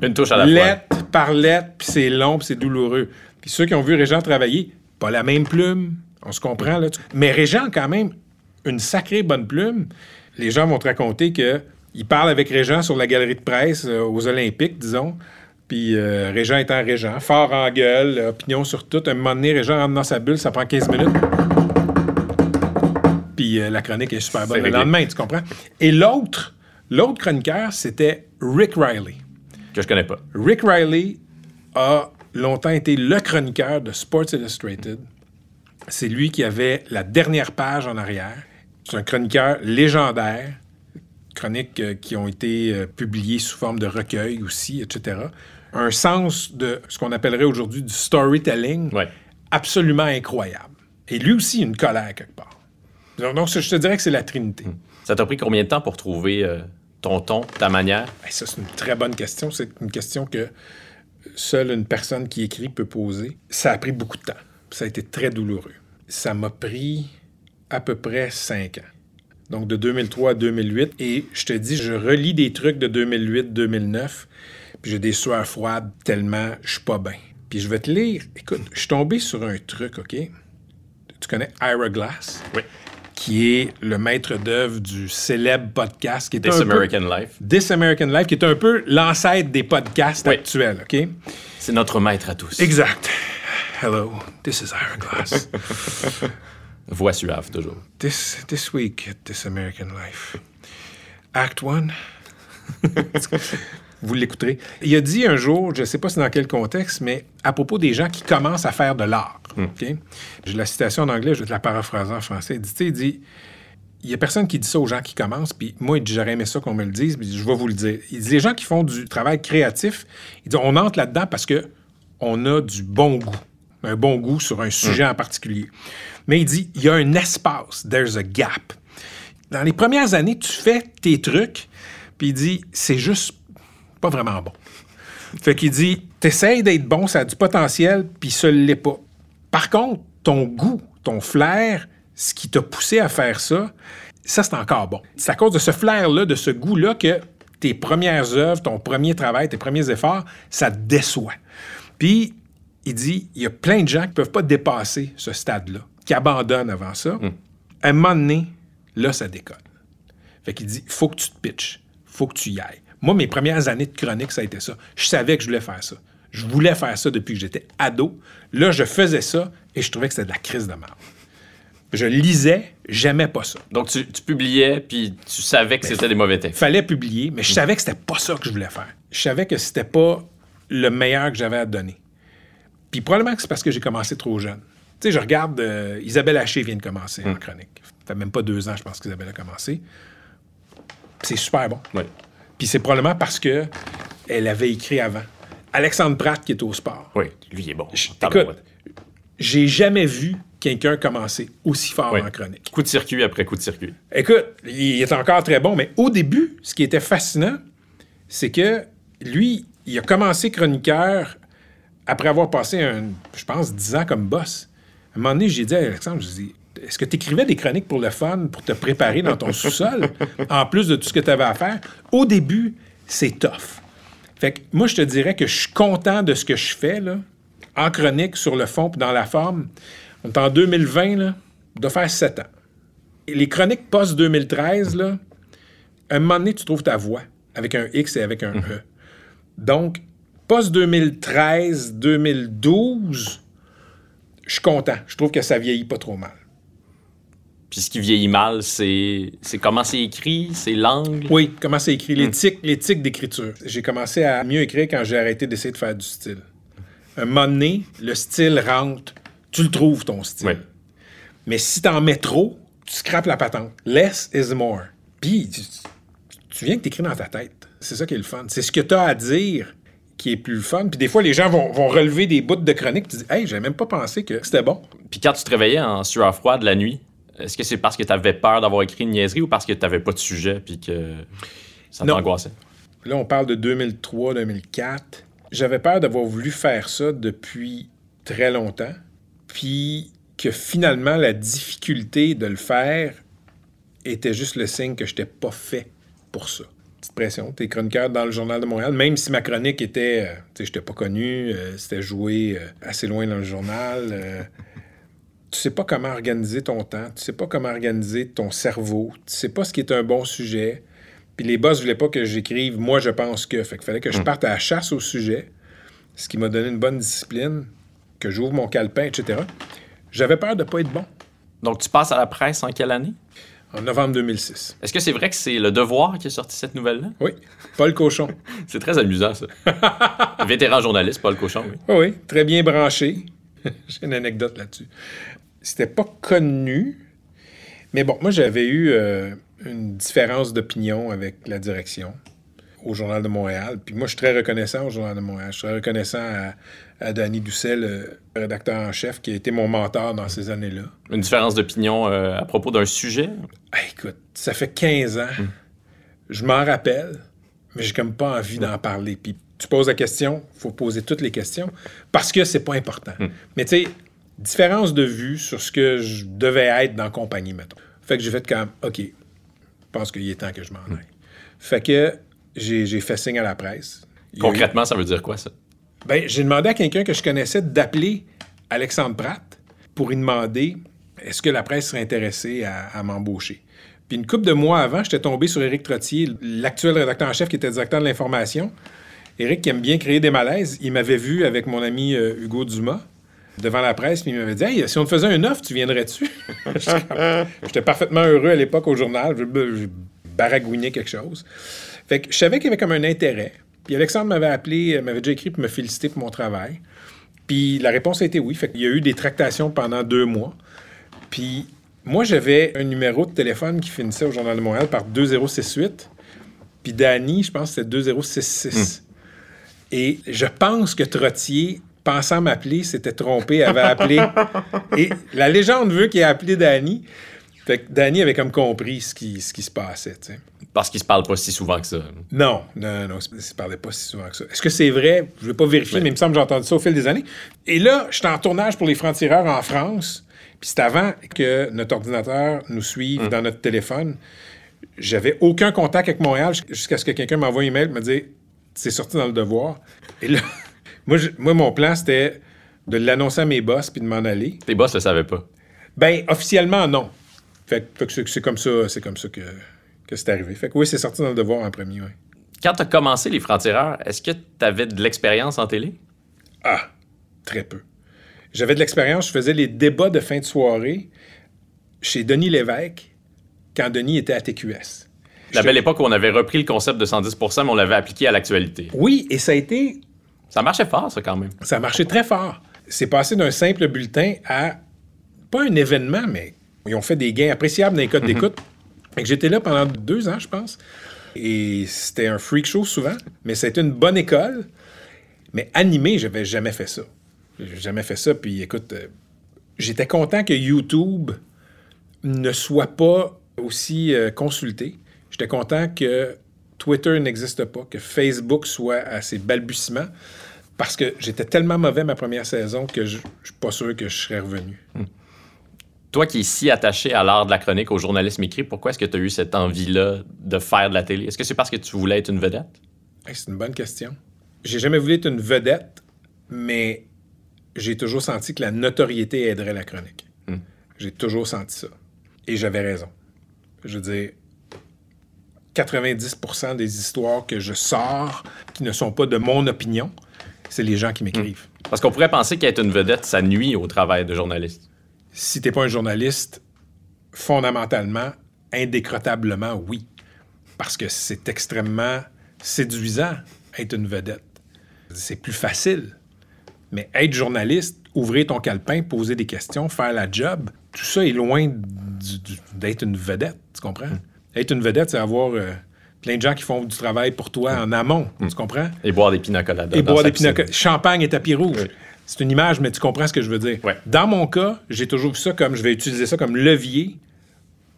Une touche à la fois. lettre par lettre, puis c'est long, puis c'est douloureux. Puis ceux qui ont vu Régent travailler, pas la même plume, on se comprend là. Mais Régent, quand même, une sacrée bonne plume. Les gens vont te raconter que il parle avec Régent sur la galerie de presse euh, aux Olympiques, disons. Puis euh, Régent étant Régent, fort en gueule, opinion sur tout. Un moment donné, Régent rentre dans sa bulle, ça prend 15 minutes. Puis euh, la chronique est super bonne le lendemain, tu comprends? Et l'autre, l'autre chroniqueur, c'était Rick Riley. Que je connais pas. Rick Riley a longtemps été le chroniqueur de Sports Illustrated. C'est lui qui avait la dernière page en arrière. C'est un chroniqueur légendaire. Chroniques euh, qui ont été euh, publiées sous forme de recueil aussi, etc. Un sens de ce qu'on appellerait aujourd'hui du storytelling Ouais. absolument incroyable. Et lui aussi, une colère quelque part. Donc, donc, je te dirais que c'est la Trinité. Ça t'a pris combien de temps pour trouver euh, ton ton, ta manière? Ben, ça, c'est une très bonne question. C'est une question que seule une personne qui écrit peut poser. Ça a pris beaucoup de temps. Ça a été très douloureux. Ça m'a pris à peu près cinq ans. Donc de 2003 à 2008. Et je te dis, je relis des trucs de 2008-2009, puis j'ai des sueurs froides tellement je suis pas bien. Puis je vais te lire. Écoute, je suis tombé sur un truc, OK? Tu connais Ira Glass? Oui. Qui est le maître d'œuvre du célèbre podcast qui est This un peu- American Life. This American Life, qui est un peu l'ancêtre des podcasts Oui. actuels, OK? C'est notre maître à tous. Exact. Hello, this is Ira Glass. Voix suave, toujours? this, this week at This American Life. Act 1. Vous l'écouterez. Il a dit un jour, je ne sais pas c'est dans quel contexte, mais à propos des gens qui commencent à faire de l'art. OK? J'ai la citation en anglais, je vais te la paraphraser en français. Il dit, il dit, il y a personne qui dit ça aux gens qui commencent, puis moi, il dit, j'aurais aimé ça qu'on me le dise, mais je vais vous le dire. Il dit, les gens qui font du travail créatif, il dit, on entre là-dedans parce que on a du bon goût, un bon goût sur un sujet en particulier. Mais il dit, il y a un espace, there's a gap. Dans les premières années, tu fais tes trucs, puis il dit, c'est juste pas vraiment bon. Fait qu'il dit, t'essayes d'être bon, ça a du potentiel, puis ça l'est pas. Par contre, ton goût, ton flair, ce qui t'a poussé à faire ça, ça, c'est encore bon. C'est à cause de ce flair-là, de ce goût-là, que tes premières œuvres, ton premier travail, tes premiers efforts, ça te déçoit. Puis, il dit, il y a plein de gens qui peuvent pas dépasser ce stade-là, qui abandonnent avant ça. À un moment donné, là, ça décolle. Fait qu'il dit, faut que tu te pitches, faut que tu y ailles. Moi, mes premières années de chronique, ça a été ça. Je savais que je voulais faire ça. Je voulais faire ça depuis que j'étais ado. Là, je faisais ça et je trouvais que c'était de la crise de merde. Je lisais, j'aimais pas ça. Donc, tu, tu publiais, puis tu savais que c'était des mauvais textes. Fallait publier, mais je savais que c'était pas ça que je voulais faire. Je savais que c'était pas le meilleur que j'avais à donner. Puis probablement que c'est parce que j'ai commencé trop jeune. Tu sais, je regarde, euh, Isabelle Haché vient de commencer en chronique. Ça fait même pas deux ans, je pense qu'Isabelle a commencé. C'est super bon. Oui. Puis c'est probablement parce que elle avait écrit avant. Alexandre Pratt qui est au sport. Oui, lui, il est bon. Écoute, j'ai jamais vu quelqu'un commencer aussi fort Oui. en chronique. Coup de circuit après coup de circuit. Écoute, il est encore très bon, mais au début, ce qui était fascinant, c'est que lui, il a commencé chroniqueur après avoir passé, un, je pense, 10 ans comme boss. À un moment donné, j'ai dit à Alexandre, je dis, est-ce que tu écrivais des chroniques pour le fun, pour te préparer dans ton sous-sol, en plus de tout ce que tu avais à faire? Au début, c'est tough. Fait que moi, je te dirais que je suis content de ce que je fais, là, en chronique, sur le fond, puis dans la forme. On est en 2020, là, de faire 7 ans. Et les chroniques post-2013, là, à un moment donné, tu trouves ta voix avec un X et avec un E. Donc, post-2013, 2012, je suis content. Je trouve que ça vieillit pas trop mal. Puis ce qui vieillit mal, c'est c'est comment c'est écrit, c'est l'angle. Oui, comment c'est écrit, l'éthique, l'éthique d'écriture. J'ai commencé à mieux écrire quand j'ai arrêté d'essayer de faire du style. Un moment donné, le style rentre, tu le trouves ton style. Oui. Mais si t'en mets trop, tu scrapes la patente. Less is more. Puis, tu, tu viens que t'écris dans ta tête. C'est ça qui est le fun. C'est ce que tu as à dire qui est plus fun. Puis des fois, les gens vont, vont relever des bouts de chronique. Tu dis, hey, j'avais même pas pensé que c'était bon. Puis quand tu te réveillais en sueur froide la nuit, est-ce que c'est parce que tu avais peur d'avoir écrit une niaiserie ou parce que tu n'avais pas de sujet puis que ça t'angoissait? Là, on parle de 2003-2004. J'avais peur d'avoir voulu faire ça depuis très longtemps. Puis que finalement, la difficulté de le faire était juste le signe que je n'étais pas fait pour ça. Petite pression. T'es chroniqueur dans le Journal de Montréal, même si ma chronique était. euh, tu sais, j'étais pas connu, euh, c'était joué euh, assez loin dans le journal. euh, tu sais pas comment organiser ton temps, tu sais pas comment organiser ton cerveau, tu sais pas ce qui est un bon sujet. Puis les boss voulaient pas que j'écrive moi je pense que. Fait qu'il fallait que je parte à la chasse au sujet, ce qui m'a donné une bonne discipline, que j'ouvre mon calepin, etc. J'avais peur de pas être bon. Donc tu passes à la presse en quelle année? En novembre 2006. Est-ce que c'est vrai que c'est Le Devoir qui a sorti cette nouvelle-là? Oui, Paul Cochon. C'est très amusant, ça. Vétéran journaliste, Paul Cochon, oui. Oui, oui, très bien branché. J'ai une anecdote là-dessus. C'était pas connu, mais bon, moi j'avais eu euh, une différence d'opinion avec la direction au Journal de Montréal. Puis moi, je suis très reconnaissant au Journal de Montréal. Je suis très reconnaissant à, à Danny Doucet, le rédacteur en chef, qui a été mon mentor dans ces années-là. Une différence d'opinion euh, à propos d'un sujet? Hey, écoute, ça fait 15 ans. Je m'en rappelle, mais j'ai comme pas envie d'en parler. Puis tu poses la question, il faut poser toutes les questions parce que c'est pas important. Mais tu sais, différence de vue sur ce que je devais être dans la compagnie, mettons. Fait que j'ai fait comme, OK, je pense qu'il est temps que je m'en aille. Fait que j'ai fait signe à la presse. Eu- Concrètement, ça veut dire quoi, ça? Ben, j'ai demandé à quelqu'un que je connaissais d'appeler Alexandre Pratt pour lui demander est-ce que la presse serait intéressée à, m'embaucher? Puis une couple de mois avant, j'étais tombé sur Éric Trottier, l'actuel rédacteur en chef qui était directeur de l'information. Éric, qui aime bien créer des malaises, il m'avait vu avec mon ami euh, Hugo Dumas devant la presse, puis il m'avait dit Hey, si on te faisait un offre, tu viendrais-tu J'étais parfaitement heureux à l'époque au journal. Je, je baragouinais quelque chose. Fait que je savais qu'il y avait comme un intérêt. Puis Alexandre m'avait appelé, euh, m'avait déjà écrit pour me féliciter pour mon travail. Puis la réponse a été oui. Fait qu'il y a eu des tractations pendant deux mois. Puis moi, j'avais un numéro de téléphone qui finissait au Journal de Montréal par 2068. Puis Danny, je pense que c'était 2066. Et je pense que Trottier, pensant m'appeler, s'était trompé, avait appelé. Et la légende veut qu'il ait appelé Danny. Fait que Danny avait comme compris ce qui, ce qui se passait, tu sais. Parce qu'ils se parlent pas si souvent que ça. Non, non, non, il ne parlait pas si souvent que ça. Est-ce que c'est vrai? Je ne vais pas vérifier, mais il me semble que j'ai entendu ça au fil des années. Et là, j'étais en tournage pour les francs-tireurs en France, puis c'est avant que notre ordinateur nous suive dans notre téléphone. J'avais aucun contact avec Montréal jusqu'à ce que quelqu'un m'envoie un email me dise c'est sorti dans le devoir. Et là, moi, je- moi mon plan, c'était de l'annoncer à mes boss puis de m'en aller. Tes boss le savaient pas. Ben, officiellement, non. Fait, que- c'est- comme ça, c'est comme ça que, que c'est arrivé. Fait que oui, c'est sorti dans le devoir en premier, oui. Quand tu as commencé les francs-tireurs, est-ce que tu avais de l'expérience en télé? Ah, très peu. J'avais de l'expérience, je faisais les débats de fin de soirée chez Denis Lévesque quand Denis était à TQS. La belle époque où on avait repris le concept de 110% mais on l'avait appliqué à l'actualité. Oui, et ça a été. Ça marchait fort, ça, quand même. Ça a marché très fort. C'est passé d'un simple bulletin à pas un événement, mais ils ont fait des gains appréciables dans les codes d'écoute. Fait que J'étais là pendant deux ans, je pense. Et c'était un freak show souvent, mais été une bonne école. Mais animé, j'avais jamais fait ça. J'ai jamais fait ça. Puis écoute, euh, j'étais content que YouTube ne soit pas aussi euh, consulté. J'étais content que Twitter n'existe pas, que Facebook soit à ses balbutiements, parce que j'étais tellement mauvais ma première saison que je je suis pas sûr que je serais revenu. Toi qui es si attaché à l'art de la chronique, au journalisme écrit, pourquoi est-ce que tu as eu cette envie-là de faire de la télé? Est-ce que c'est parce que tu voulais être une vedette? Hey, c'est une bonne question. J'ai jamais voulu être une vedette, mais j'ai toujours senti que la notoriété aiderait la chronique. J'ai toujours senti ça. Et j'avais raison. Je veux dire, 90% des histoires que je sors qui ne sont pas de mon opinion, c'est les gens qui m'écrivent. Parce qu'on pourrait penser qu'être une vedette, ça nuit au travail de journaliste. Si t'es pas un journaliste, fondamentalement, indécrotablement, oui. Parce que c'est extrêmement séduisant être une vedette. C'est plus facile. Mais être journaliste, ouvrir ton calepin, poser des questions, faire la job, tout ça est loin d'être une vedette, tu comprends? Être une vedette, c'est avoir euh, plein de gens qui font du travail pour toi en amont, tu comprends? Et boire des pina Et boire des pina Champagne et tapis rouge. C'est une image, mais tu comprends ce que je veux dire. Dans mon cas, j'ai toujours vu ça comme, je vais utiliser ça comme levier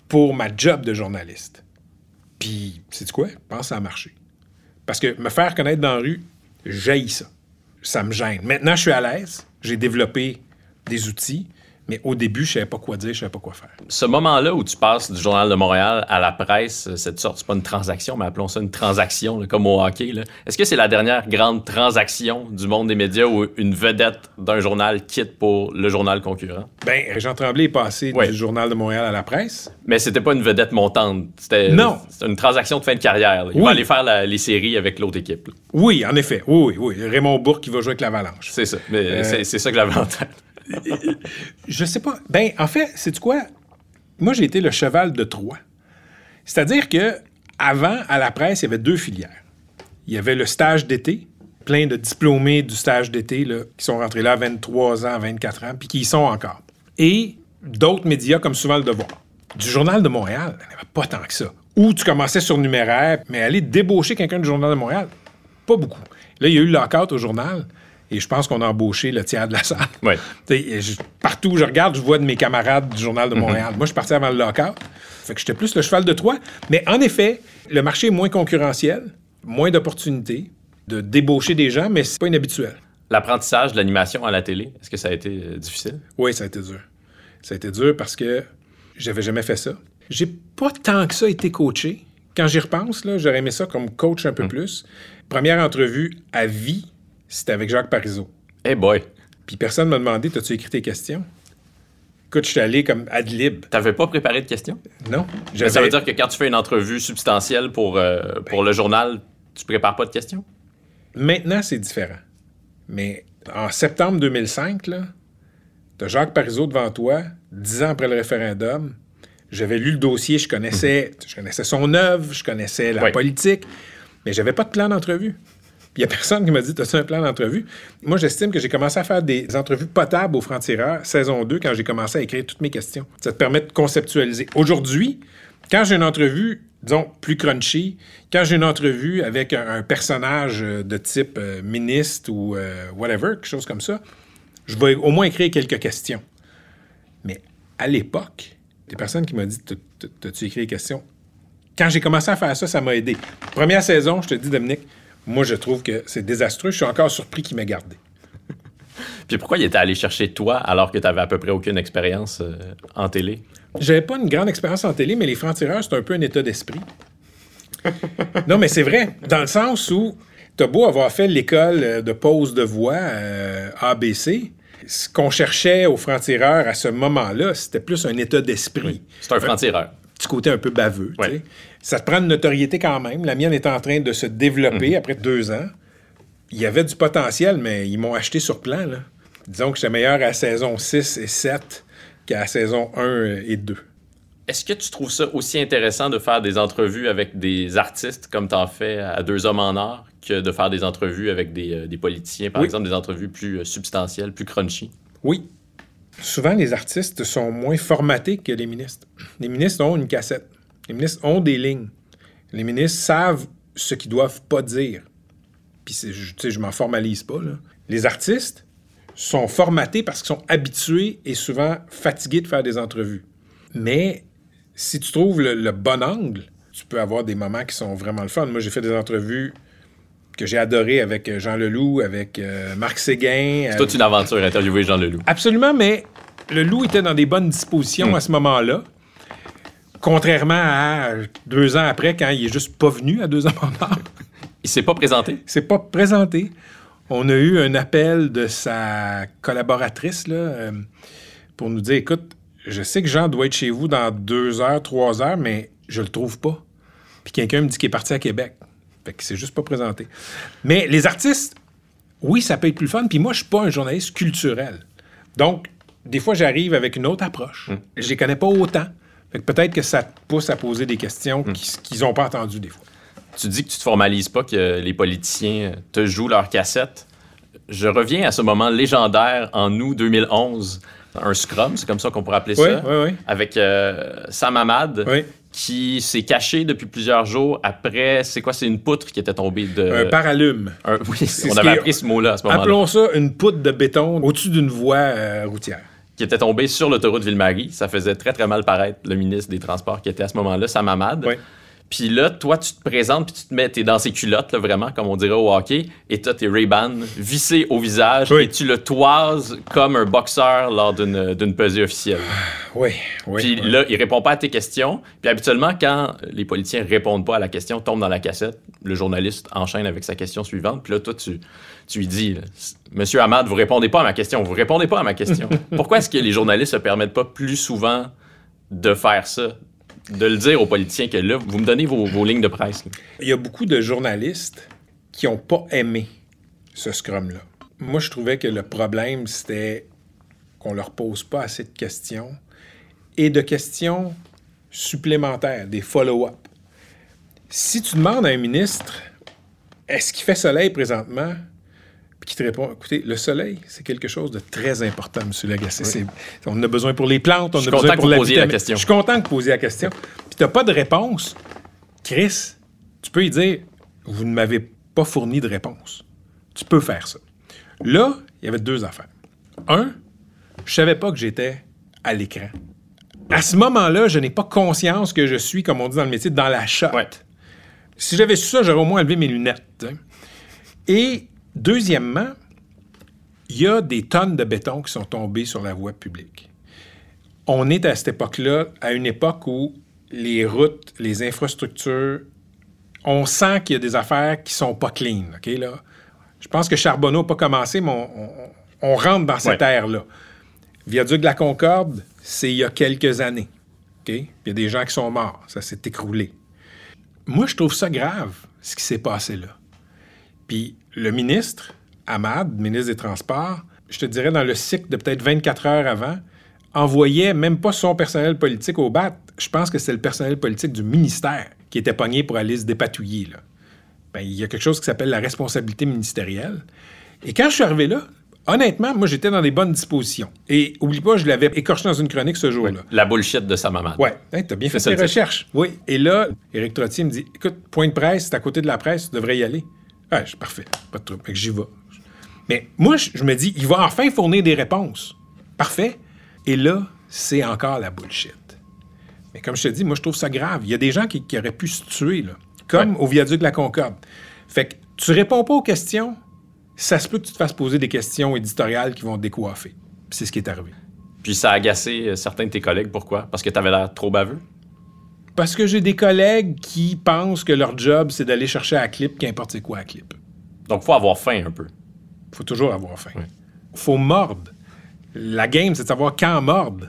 pour ma job de journaliste. Puis, c'est quoi? Pense a marché. Parce que me faire connaître dans la rue, j'haïs ça. Ça me gêne. Maintenant, je suis à l'aise. J'ai développé des outils. Mais au début, je savais pas quoi dire, je savais pas quoi faire. Ce moment-là où tu passes du Journal de Montréal à la presse, cette sorte, c'est pas une transaction, mais appelons ça une transaction, comme au hockey. Est-ce que c'est la dernière grande transaction du monde des médias où une vedette d'un journal quitte pour le journal concurrent? Ben, Jean Tremblay est passé du Journal de Montréal à la presse. Mais c'était pas une vedette montante. C'était non. une transaction de fin de carrière. Il va aller faire les séries avec l'autre équipe. Oui, en effet. Oui, oui, oui. Raymond Bourque qui va jouer avec l'Avalanche. C'est ça. Mais euh, c'est ça que j'avais en tête je sais pas. Ben, en fait, c'est quoi? Moi, j'ai été le cheval de Troie. C'est-à-dire que avant, à la presse, il y avait deux filières. Il y avait le stage d'été, plein de diplômés du stage d'été qui sont rentrés là à 23 ans, 24 ans, puis qui y sont encore. Et d'autres médias comme souvent Le Devoir. Du Journal de Montréal, il n'y avait pas tant que ça. Ou tu commençais sur numéraire, mais aller débaucher quelqu'un du Journal de Montréal, pas beaucoup. Là, il y a eu le au journal. Et je pense qu'on a embauché le tiers de la salle. Ouais. partout où je regarde, je vois de mes camarades du Journal de mhm. Montréal. Moi, je suis parti avant le lockout. Fait que j'étais plus le cheval de Troie. Mais en effet, le marché est moins concurrentiel, moins d'opportunités de débaucher des gens, mais c'est pas inhabituel. L'apprentissage de l'animation à la télé, est-ce que ça a été euh, difficile? Oui, ça a été dur. Ça a été dur parce que j'avais jamais fait ça. J'ai pas tant que ça été coaché. Quand j'y repense, j'aurais aimé ça comme coach un peu mhm. plus. Première entrevue à vie c'était avec Jacques Parizeau. Hey boy! Puis personne m'a demandé T'as-tu écrit tes questions? Écoute, je suis allé comme ad lib. T'avais pas préparé de questions? Non. ça veut dire que quand tu fais une entrevue substantielle pour, euh, pour le journal, tu prépares pas de questions? Maintenant, c'est différent. Mais en septembre 2005, là, t'as Jacques Parizeau devant toi, dix ans après le référendum. J'avais lu le dossier, je connaissais, je connaissais son œuvre, je connaissais la politique, mais j'avais pas de plan d'entrevue il n'y a personne qui m'a dit As-tu un plan d'entrevue? Moi, j'estime que j'ai commencé à faire des entrevues potables au franc-tireur, saison 2, quand j'ai commencé à écrire toutes mes questions. Ça te permet de conceptualiser. Aujourd'hui, quand j'ai une entrevue, disons, plus crunchy, quand j'ai une entrevue avec un, personnage euh, de type euh, ministre ou euh, whatever, quelque chose comme ça, je vais au moins écrire quelques questions. Mais à l'époque, des personnes qui m'ont dit T'as-tu écrit des questions? Quand j'ai commencé à faire ça, ça m'a aidé. Première saison, je te dis, Dominique, moi, je trouve que c'est désastreux. Je suis encore surpris qu'il m'ait gardé. Puis pourquoi il était allé chercher toi alors que tu avais à peu près aucune expérience euh, en télé? J'avais pas une grande expérience en télé, mais les francs-tireurs, c'est un peu un état d'esprit. non, mais c'est vrai, dans le sens où t'as beau avoir fait l'école de pause de voix euh, ABC, ce qu'on cherchait aux francs-tireurs à ce moment-là, c'était plus un état d'esprit. C'est un franc-tireur petit côté un peu baveux. Ça te prend une notoriété quand même. La mienne est en train de se développer mhm. après deux ans. Il y avait du potentiel, mais ils m'ont acheté sur plan. Disons que j'étais meilleur à saison 6 et 7 qu'à saison 1 et 2. Est-ce que tu trouves ça aussi intéressant de faire des entrevues avec des artistes comme tu en fais à Deux Hommes en Or que de faire des entrevues avec des, euh, politiciens, par exemple, des entrevues plus euh, substantielles, plus crunchy? Oui, souvent les artistes sont moins formatés que les ministres. Les ministres ont une cassette. Les ministres ont des lignes. Les ministres savent ce qu'ils doivent pas dire. Puis, je, je m'en formalise pas. Les artistes sont formatés parce qu'ils sont habitués et souvent fatigués de faire des entrevues. Mais si tu trouves le, bon angle, tu peux avoir des moments qui sont vraiment le fun. Moi, j'ai fait des entrevues que j'ai adorées avec Jean Leloup, avec euh, Marc Séguin. C'est toute une aventure interviewer Jean Leloup. Absolument, mais le loup était dans des bonnes dispositions à ce moment-là. Contrairement à deux ans après, quand il est juste pas venu à deux ans pendant. il s'est pas présenté? Il s'est pas présenté. On a eu un appel de sa collaboratrice là, euh, pour nous dire écoute, je sais que Jean doit être chez vous dans deux heures, trois heures, mais je le trouve pas. Puis quelqu'un me dit qu'il est parti à Québec. Fait qu'il s'est juste pas présenté. Mais les artistes, oui, ça peut être plus fun. Puis moi, je suis pas un journaliste culturel. Donc, des fois, j'arrive avec une autre approche. Hum. Je les connais pas autant. peut-être que ça te pousse à poser des questions hum. qu'ils n'ont pas entendues des fois. Tu dis que tu te formalises pas que les politiciens te jouent leur cassette. je reviens à ce moment légendaire en août 2011, un scrum, c'est comme ça qu'on pourrait appeler Oui, ça, oui, oui. avec euh, Sam Hamad, Oui. Qui s'est caché depuis plusieurs jours après, c'est quoi, c'est une poutre qui était tombée de... Un paralume. un- oui, on avait est- appris ce mot-là à ce moment-là. Appelons ça une poutre de béton au-dessus d'une voie euh, routière. qui était tombé sur l'autoroute Ville-Marie. Ça faisait très, très mal paraître le ministre des Transports qui était à ce moment-là, Sam Hamad. Oui. Puis là, toi, tu te présentes, puis tu te mets, t'es dans ses culottes, là, vraiment, comme on dirait au hockey, et t'as tes Ray-Ban vissés au visage, Oui. et tu le toises comme un boxeur lors d'une d'une pesée officielle. Oui, oui. Puis oui. là, il répond pas à tes questions. Puis habituellement, quand les politiciens répondent pas à la question, tombent dans la cassette, le journaliste enchaîne avec sa question suivante. Puis là, toi, tu, tu lui dis, Monsieur Hamad, vous répondez pas à ma question. Vous répondez pas à ma question. Pourquoi est-ce que les journalistes se permettent pas plus souvent de faire ça? De le dire aux politiciens que là, vous me donnez vos, vos lignes de presse. Il y a beaucoup de journalistes qui n'ont pas aimé ce scrum-là. Moi, je trouvais que le problème, c'était qu'on leur pose pas assez de questions et de questions supplémentaires, des follow-up. Si tu demandes à un ministre, est-ce qu'il fait soleil présentement? Qu'il te répond, écoutez, le soleil, c'est quelque chose de très important, M. Lagacé. C'est- On en a besoin pour les plantes, on a besoin pour la la question. Je suis content que vous posiez la question. Puis tu n'as pas de réponse. Chris, tu peux lui dire, vous ne m'avez pas fourni de réponse. Tu peux faire ça. Là, il y avait deux affaires. Un, je savais pas que j'étais à l'écran. À ce moment-là, je n'ai pas conscience que je suis, comme on dit dans le métier, dans la. Ouais. Si j'avais su ça, j'aurais au moins enlevé mes lunettes. sais. Et deuxièmement, il y a des tonnes de béton qui sont tombées sur la voie publique. On est à cette époque-là, à une époque où les routes, les infrastructures, on sent qu'il y a des affaires qui sont pas clean. OK, là? Je pense que Charbonneau n'a pas commencé, mais on, on- on rentre dans cette Ouais. ère-là. Viaduc de la Concorde, c'est il y a quelques années. OK? Il y a des gens qui sont morts. Ça s'est écroulé. Moi, je trouve ça grave, ce qui s'est passé là. Puis le ministre, Ahmad, ministre des Transports, je te dirais dans le cycle de peut-être 24 heures avant, envoyait même pas son personnel politique au bat. Je pense que c'est le personnel politique du ministère qui était pogné pour aller se dépatouiller. Là. Ben, il y a quelque chose qui s'appelle la responsabilité ministérielle. Et quand je suis arrivé là, honnêtement, moi, j'étais dans les bonnes dispositions. Et oublie pas, je l'avais écorché dans une chronique ce jour-là. La bullshit de Sam Hamad. Ouais, Hey, t'as bien fait tes recherches. Oui. Et là, Éric Trottier me dit écoute, point de presse, c'est à côté de la presse, tu devrais y aller. Ah, je suis parfait, pas de trouble. J'y vais. Mais moi, je, me dis il va enfin fournir des réponses. Parfait. Et là, c'est encore la bullshit. Mais comme je te dis, moi, je trouve ça grave. Il y a des gens qui, qui auraient pu se tuer, là, comme au viaduc de la Concorde. Fait que tu réponds pas aux questions, ça se peut que tu te fasses poser des questions éditoriales qui vont te décoiffer. C'est ce qui est arrivé. Puis ça a agacé euh, certains de tes collègues. Pourquoi? Parce que t'avais l'air trop baveux? Parce que j'ai des collègues qui pensent que leur job, c'est d'aller chercher à clip, qu'importe c'est quoi à clip. Donc, faut avoir faim un peu. faut toujours avoir faim. faut mordre. La game, c'est de savoir quand mordre.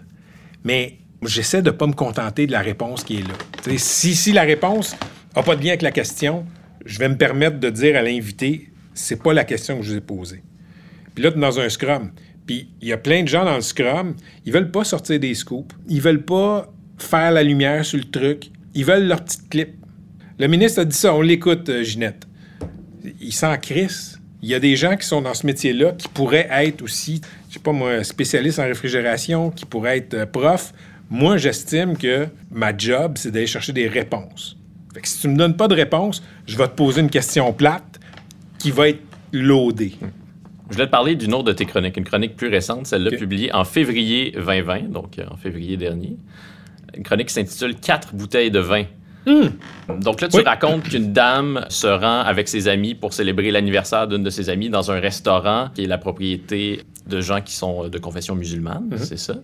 Mais j'essaie de pas me contenter de la réponse qui est là. Si, si la réponse n'a pas de lien avec la question, je vais me permettre de dire à l'invité, c'est pas la question que je vous ai posée. Puis là, tu es dans un scrum. Puis il y a plein de gens dans le scrum, ils veulent pas sortir des scoops. Ils veulent pas faire la lumière sur le truc. Ils veulent leur petite clip. Le ministre a dit ça, on l'écoute, euh, Ginette. Il s'en crisse. Il y a des gens qui sont dans ce métier-là qui pourraient être aussi, je sais pas moi, spécialistes en réfrigération, qui pourraient être euh, profs. Moi, j'estime que ma job, c'est d'aller chercher des réponses. Fait que si tu me donnes pas de réponse, je vais te poser une question plate qui va être loadée. Je voulais te parler d'une autre de tes chroniques, une chronique plus récente, celle-là publiée en février 2020, donc euh, en février dernier. Une chronique qui s'intitule Quatre bouteilles de vin. Donc là, tu Oui. racontes qu'une dame se rend avec ses amis pour célébrer l'anniversaire d'une de ses amies dans un restaurant qui est la propriété de gens qui sont euh, de confession musulmane, c'est ça.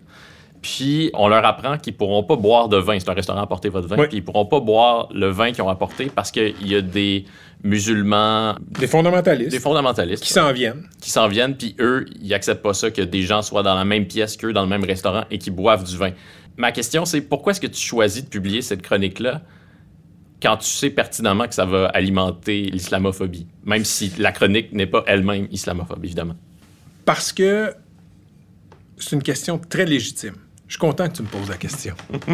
Puis on leur apprend qu'ils pourront pas boire de vin. C'est un restaurant apporter votre vin. Oui. Puis ils pourront pas boire le vin qu'ils ont apporté parce qu'il y a des musulmans, Des fondamentalistes des fondamentalistes qui s'en viennent. qui s'en viennent, puis eux, ils acceptent pas ça que des gens soient dans la même pièce qu'eux, dans le même restaurant, et qui boivent du vin. Ma question, c'est pourquoi est-ce que tu choisis de publier cette chronique-là quand tu sais pertinemment que ça va alimenter l'islamophobie, même si la chronique n'est pas elle-même islamophobe, évidemment? Parce que c'est une question très légitime. Je suis content que tu me poses la question.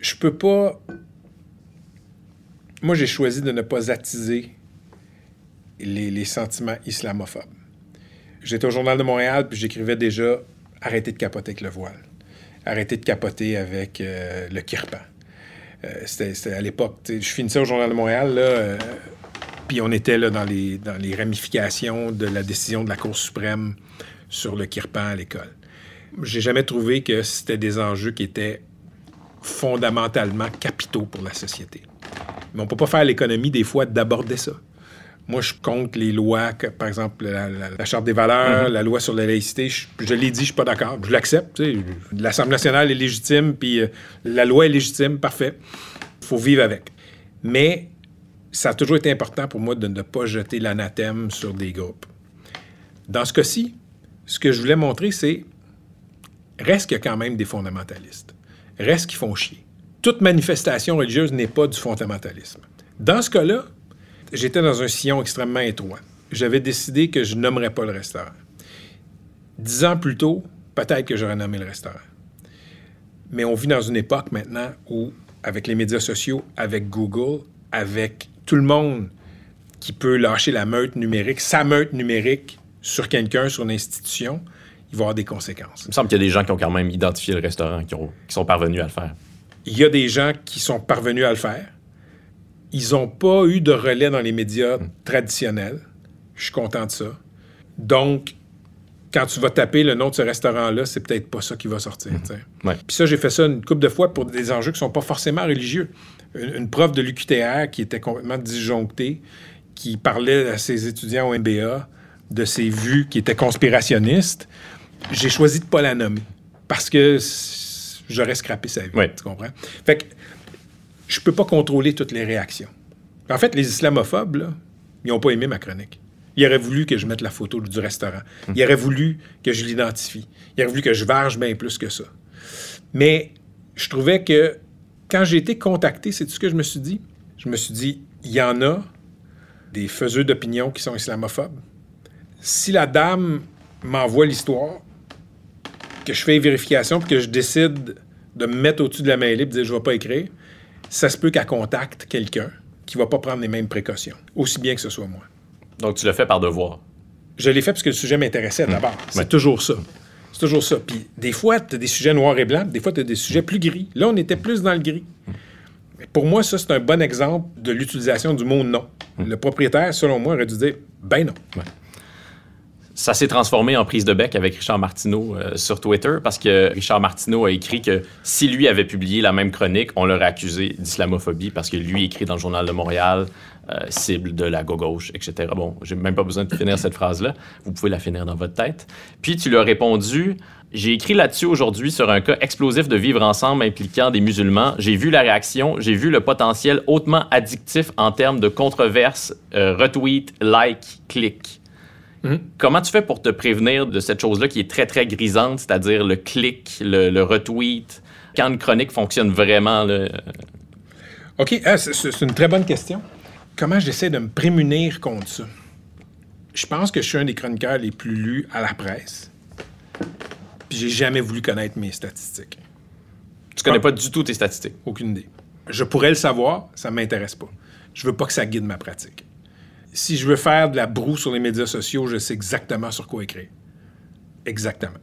Je peux pas. Moi, j'ai choisi de ne pas attiser les, sentiments islamophobes. J'étais au Journal de Montréal, puis j'écrivais déjà Arrêtez de capoter avec le voile. Arrêtez de capoter avec euh, le kirpan. Euh, c'était à l'époque. Je finissais au Journal de Montréal, euh, puis on était là, dans, les, dans les ramifications de la décision de la Cour suprême sur le kirpan à l'école. J'ai jamais trouvé que c'était des enjeux qui étaient fondamentalement capitaux pour la société. Mais on ne peut pas faire l'économie des fois d'aborder ça. Moi, je compte les lois, par exemple la, Charte des valeurs, mm-hmm. la loi sur la laïcité. Je, l'ai dit, je suis pas d'accord. Je l'accepte. L'Assemblée nationale est légitime, puis euh, la loi est légitime, parfait. Il faut vivre avec. Mais ça a toujours été important pour moi de ne pas jeter l'anathème sur des groupes. Dans ce cas-ci, ce que je voulais montrer, c'est reste qu'il y a quand même des fondamentalistes. Reste qu'ils font chier. Toute manifestation religieuse n'est pas du fondamentalisme. Dans ce cas-là, j'étais dans un sillon extrêmement étroit. J'avais décidé que je nommerais pas le restaurant. Dix ans plus tôt, peut-être que j'aurais nommé le restaurant. Mais on vit dans une époque maintenant où, avec les médias sociaux, avec Google, avec tout le monde qui peut lâcher la meute numérique, sa meute numérique sur quelqu'un, sur une institution, il va y avoir des conséquences. Il me semble qu'il y a des gens qui ont quand même identifié le restaurant, qui, qui sont parvenus à le faire. Il y a des gens qui sont parvenus à le faire ils n'ont pas eu de relais dans les médias traditionnels. Je suis content de ça. Donc, quand tu vas taper le nom de ce restaurant-là, c'est peut-être pas ça qui va sortir. Mhm. Puis ça, j'ai fait ça une couple de fois pour des enjeux qui sont pas forcément religieux. Une, prof de l'UQTR qui était complètement disjonctée, qui parlait à ses étudiants au MBA de ses vues qui étaient conspirationnistes, j'ai choisi de pas la nommer parce que j'aurais scrappé sa vie. Tu comprends? Fait que je peux pas contrôler toutes les réactions. En fait, les islamophobes, là, ils n'ont pas aimé ma chronique. Ils auraient voulu que je mette la photo du restaurant. Hmm. Ils auraient voulu que je l'identifie. Ils auraient voulu que je varge bien plus que ça. Mais je trouvais que quand j'ai été contacté, c'est ce que je me suis dit? Je me suis dit, il y en a des faiseux d'opinion qui sont islamophobes. Si la dame m'envoie l'histoire, que je fais vérification, puis que je décide de me mettre au-dessus de la mêlée et de dire je ne vais pas écrire, ça se peut qu'elle contacte quelqu'un qui va pas prendre les mêmes précautions, aussi bien que ce soit moi. Donc, tu l'as fait par devoir? Je l'ai fait parce que le sujet m'intéressait hmm. d'abord. C'est toujours ça. C'est toujours ça. Puis des fois, tu as des sujets noirs et blancs, des fois, tu as des sujets plus gris. Là, on était plus dans le gris. pour moi, ça, c'est un bon exemple de l'utilisation du mot non. Hmm. Le propriétaire, selon moi, aurait dû dire ben non ça s'est transformé en prise de bec avec Richard Martineau euh, sur Twitter parce que Richard Martineau a écrit que si lui avait publié la même chronique, on l'aurait accusé d'islamophobie parce que lui écrit dans le Journal de Montréal euh, cible de la gauche, etc. Bon, j'ai même pas besoin de finir cette phrase-là. Vous pouvez la finir dans votre tête. Puis tu lui as répondu j'ai écrit là-dessus aujourd'hui sur un cas explosif de vivre ensemble impliquant des musulmans. J'ai vu la réaction, j'ai vu le potentiel hautement addictif en termes de controverse, euh, retweet, like, Mhm. Comment tu fais pour te prévenir de cette chose-là qui est très, très grisante, c'est-à-dire le clic, le, retweet, quand une chronique fonctionne vraiment? OK, ah, c'est une très bonne question. Comment j'essaie de me prémunir contre ça? Je pense que je suis un des chroniqueurs les plus lus à la presse. Puis j'ai jamais voulu connaître mes statistiques. Tu connais pas du tout tes statistiques? Aucune idée. Je pourrais le savoir, ça m'intéresse pas. Je veux pas que ça guide ma pratique si je veux faire de la broue sur les médias sociaux, je sais exactement sur quoi écrire. Exactement.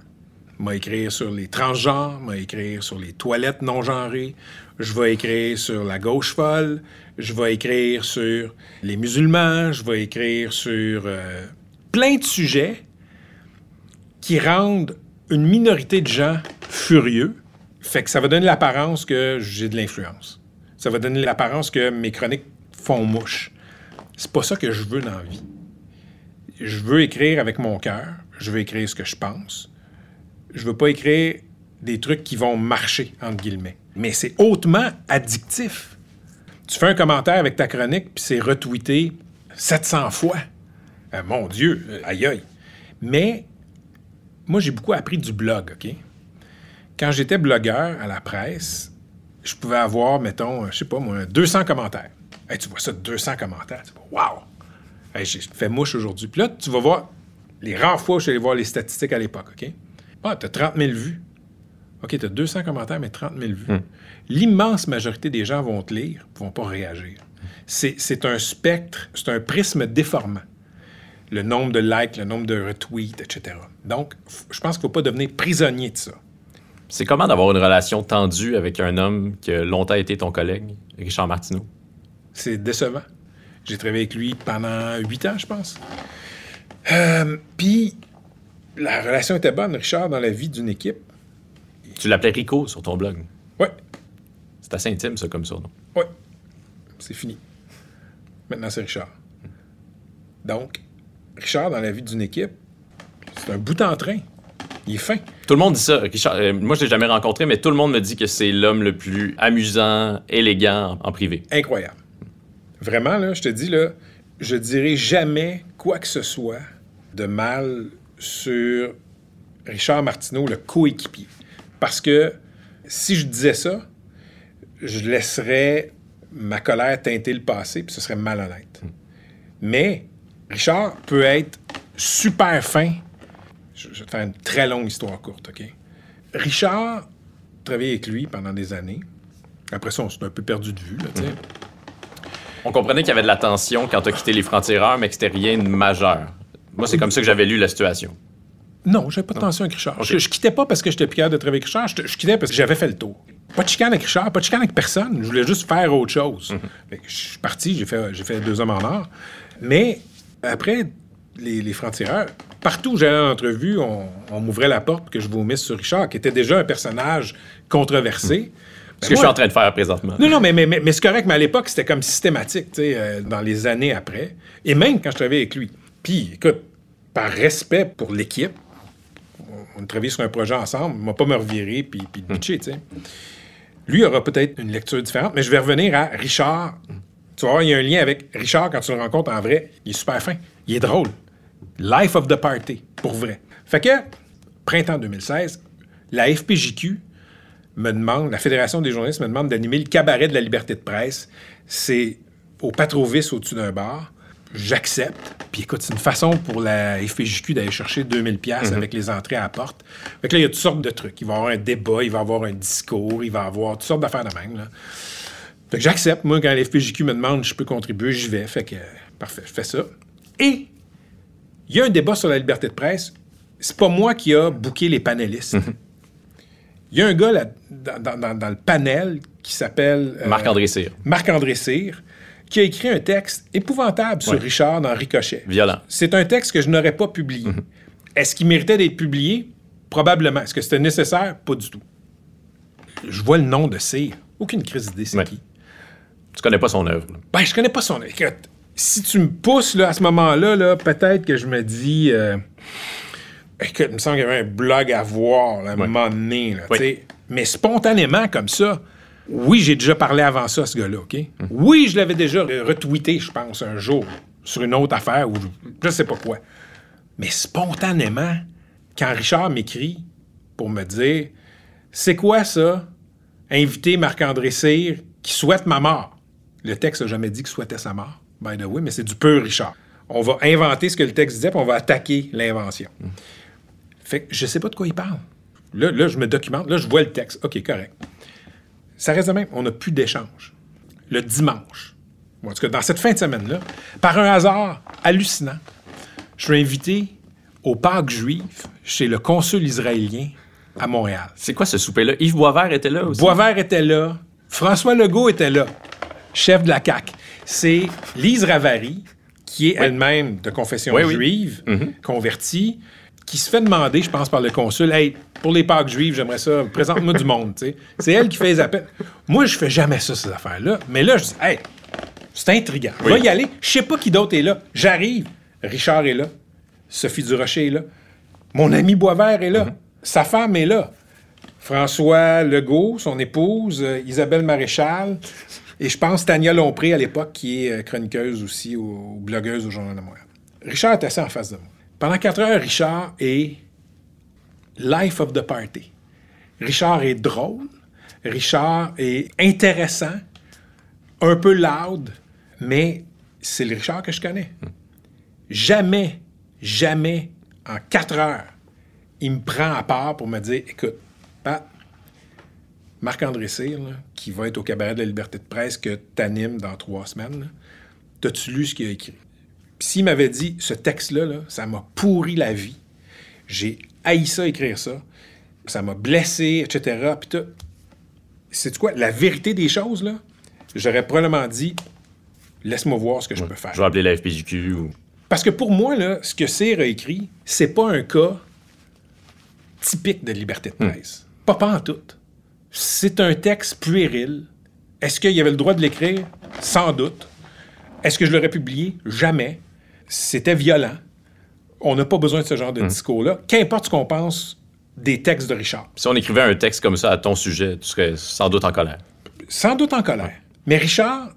M'a écrire sur les transgenres, m'a écrire sur les toilettes non genrées, je vais écrire sur la gauche folle, je vais écrire sur les musulmans, je vais écrire sur euh, plein de sujets qui rendent une minorité de gens furieux. Fait que ça va donner l'apparence que j'ai de l'influence. Ça va donner l'apparence que mes chroniques font mouche. C'est pas ça que je veux dans la vie. Je veux écrire avec mon cœur, je veux écrire ce que je pense. Je veux pas écrire des trucs qui vont marcher, entre guillemets. Mais c'est hautement addictif. Tu fais un commentaire avec ta chronique, puis c'est retweeté 700 fois. Euh, mon Dieu, euh, aïe aïe. Mais moi, j'ai beaucoup appris du blog, OK? Quand j'étais blogueur à la presse, je pouvais avoir, mettons, je sais pas moi, 200 commentaires tu vois ça, 200 commentaires. Tu vois, wow! j'ai fait mouche aujourd'hui. Puis là, tu vas voir les rares fois où je suis allé voir les statistiques à l'époque, OK? Ah, tu as 30 000 vues. OK, tu as 200 commentaires, mais 30 000 vues. Hmm. L'immense majorité des gens vont te lire, vont pas réagir. C'est un spectre, c'est un prisme déformant. le nombre de likes, le nombre de retweets, etc. Donc, je pense qu'il ne faut pas devenir prisonnier de ça. C'est comment d'avoir une relation tendue avec un homme qui a longtemps été ton collègue, Richard Martineau? C'est décevant. J'ai travaillé avec lui pendant huit ans, je pense. Euh, Puis, la relation était bonne, Richard, dans la vie d'une équipe. Tu l'appelais Rico sur ton blog. Oui. C'est assez intime, ça, comme ça, non? Oui. C'est fini. Maintenant, c'est Richard. Donc, Richard, dans la vie d'une équipe, c'est un bout en train. Il est fin. Tout le monde dit ça. Richard, euh, moi, je l'ai jamais rencontré, mais tout le monde me dit que c'est l'homme le plus amusant, élégant en privé. Incroyable. Vraiment, là, je te dis, là, je dirais jamais quoi que ce soit de mal sur Richard Martineau, le coéquipier. Parce que si je disais ça, je laisserais ma colère teinter le passé, puis ce serait malhonnête. Mais Richard peut être super fin. Je, vais te faire une très longue histoire courte, OK? Richard, travaillé avec lui pendant des années. Après ça, on s'est un peu perdu de vue, là, tu sais. On comprenait qu'il y avait de la tension quand tu as quitté les francs-tireurs, mais que c'était rien de majeur. Moi, c'est comme ça que j'avais lu la situation. Non, j'avais pas de tension avec Richard. Je, je quittais pas parce que j'étais plus capable de travailler avec Richard. Je, je quittais parce que j'avais fait le tour. Pas de chicane avec Richard, pas de chicane avec personne. Je voulais juste faire autre chose. Que je suis parti, j'ai fait, deux hommes en or. Mais après, les, les francs-tireurs, partout où j'allais en entrevue, on, on m'ouvrait la porte pour que je vomisse sur Richard, qui était déjà un personnage controversé. Ce que je suis en train de faire présentement. Non, non, mais, mais, mais, mais c'est correct, mais à l'époque, c'était comme systématique, tu sais, euh, dans les années après. Et même quand je travaillais avec lui. Puis, écoute, par respect pour l'équipe, on, travaillait sur un projet ensemble, il m'a pas me revirer puis, puis le pitcher, tu sais. Lui aura peut-être une lecture différente, mais je vais revenir à Richard. Tu voir, il y a un lien avec Richard quand tu le rencontres en vrai. Il est super fin. Il est drôle. Life of the party, pour vrai. Fait que, printemps 2016, la FPJQ me demande, la Fédération des journalistes me demande d'animer le cabaret de la liberté de presse. C'est au Patrovis au-dessus d'un bar. J'accepte. Puis écoute, c'est une façon pour la FPJQ d'aller chercher 2000 pièces avec les entrées à la porte. Fait que là, il y a toutes sortes de trucs. Il va y avoir un débat, il va y avoir un discours, il va y avoir toutes sortes d'affaires de même. Là. Fait que j'accepte. Moi, quand la FPJQ me demande si je peux contribuer, j'y vais. Fait que, parfait, je fais ça. Et il y a un débat sur la liberté de presse. C'est pas moi qui a booké les panélistes. Il y a un gars là, dans, dans- dans- dans le panel qui s'appelle euh, Marc-André Cyr. Marc-André Cyr, qui a écrit un texte épouvantable sur Ouais. Richard dans Ricochet. Violent. C'est un texte que je n'aurais pas publié. Est-ce qu'il méritait d'être publié? Probablement. Est-ce que c'était nécessaire? Pas du tout. Je vois le nom de Cyr. Aucune crise d'idée, c'est Ouais. qui? Tu connais pas son œuvre. Ben, je connais pas son. Écoute, si tu me pousses là, à ce moment-là, là, peut-être que je me dis. euh, Écoute, il me semble qu'il y avait un blog à voir là, à un Ouais. moment donné. là, Oui. Mais spontanément, comme ça, oui, j'ai déjà parlé avant ça à ce gars-là, OK? Oui, je l'avais déjà retweeté, je pense, un jour, sur une autre affaire ou je, sais pas quoi. Mais spontanément, quand Richard m'écrit pour me dire C'est quoi ça? Inviter Marc-André Cyr qui souhaite ma mort? Le texte n'a jamais dit qu'il souhaitait sa mort, by the way, mais c'est du pur Richard. On va inventer ce que le texte disait, puis on va attaquer l'invention. Fait que je sais pas de quoi il parle. Là, là, je me documente, là, je vois le texte. OK, correct. Ça reste de même, on n'a plus d'échange. Le dimanche, en tout cas, dans cette fin de semaine-là, par un hasard hallucinant, je suis invité au parc juif chez le consul israélien à Montréal. C'est quoi ce souper-là? Yves Boisvert était là aussi? Boisvert était là. François Legault était là, chef de la CAQ. C'est Lise Ravary, qui est elle-même de confession Oui, oui. juive, convertie, qui se fait demander, je pense, par le consul, Hey, pour les Pâques juives, j'aimerais ça, présente-moi du monde. tu sais. C'est elle qui fait les appels. Moi, je fais jamais ça, ces affaires-là. Mais là, je dis, hey, c'est intriguant. On va y aller. Je sais pas qui d'autre est là. J'arrive. Richard est là. Sophie Durocher est là. Mon ami Boisvert est là. Sa femme est là. François Legault, son épouse, euh, Isabelle Maréchal, et je pense Tania Lompré à l'époque, qui est euh, chroniqueuse aussi, ou, ou blogueuse au Journal de Montréal. Richard est assis en face de moi. Pendant quatre heures, Richard est life of the party. Richard est drôle, Richard est intéressant, un peu loud, mais c'est le Richard que je connais. Jamais, jamais, en quatre heures, il me prend à part pour me dire Écoute, Pat, Marc-André Cyr, qui va être au cabaret de la liberté de presse que t'animes dans trois semaines, t'as-tu lu ce qu'il a écrit? S'il m'avait dit, ce texte-là, là, ça m'a pourri la vie, j'ai haï ça écrire ça, ça m'a blessé, etc. Puis tout. C'est quoi? La vérité des choses, là, j'aurais probablement dit, laisse-moi voir ce que je peux faire. Je vais appeler la FPJQ ou... Parce que pour moi, là, ce que Cyr a écrit, c'est pas un cas typique de liberté de presse. Pas pas en tout. C'est un texte puéril. Est-ce qu'il y avait le droit de l'écrire? Sans doute. Est-ce que je l'aurais publié? Jamais. C'était violent. On n'a pas besoin de ce genre de discours-là. Qu'importe ce qu'on pense des textes de Richard. Si on écrivait un texte comme ça à ton sujet, tu serais sans doute en colère. Sans doute en colère. Mais Richard,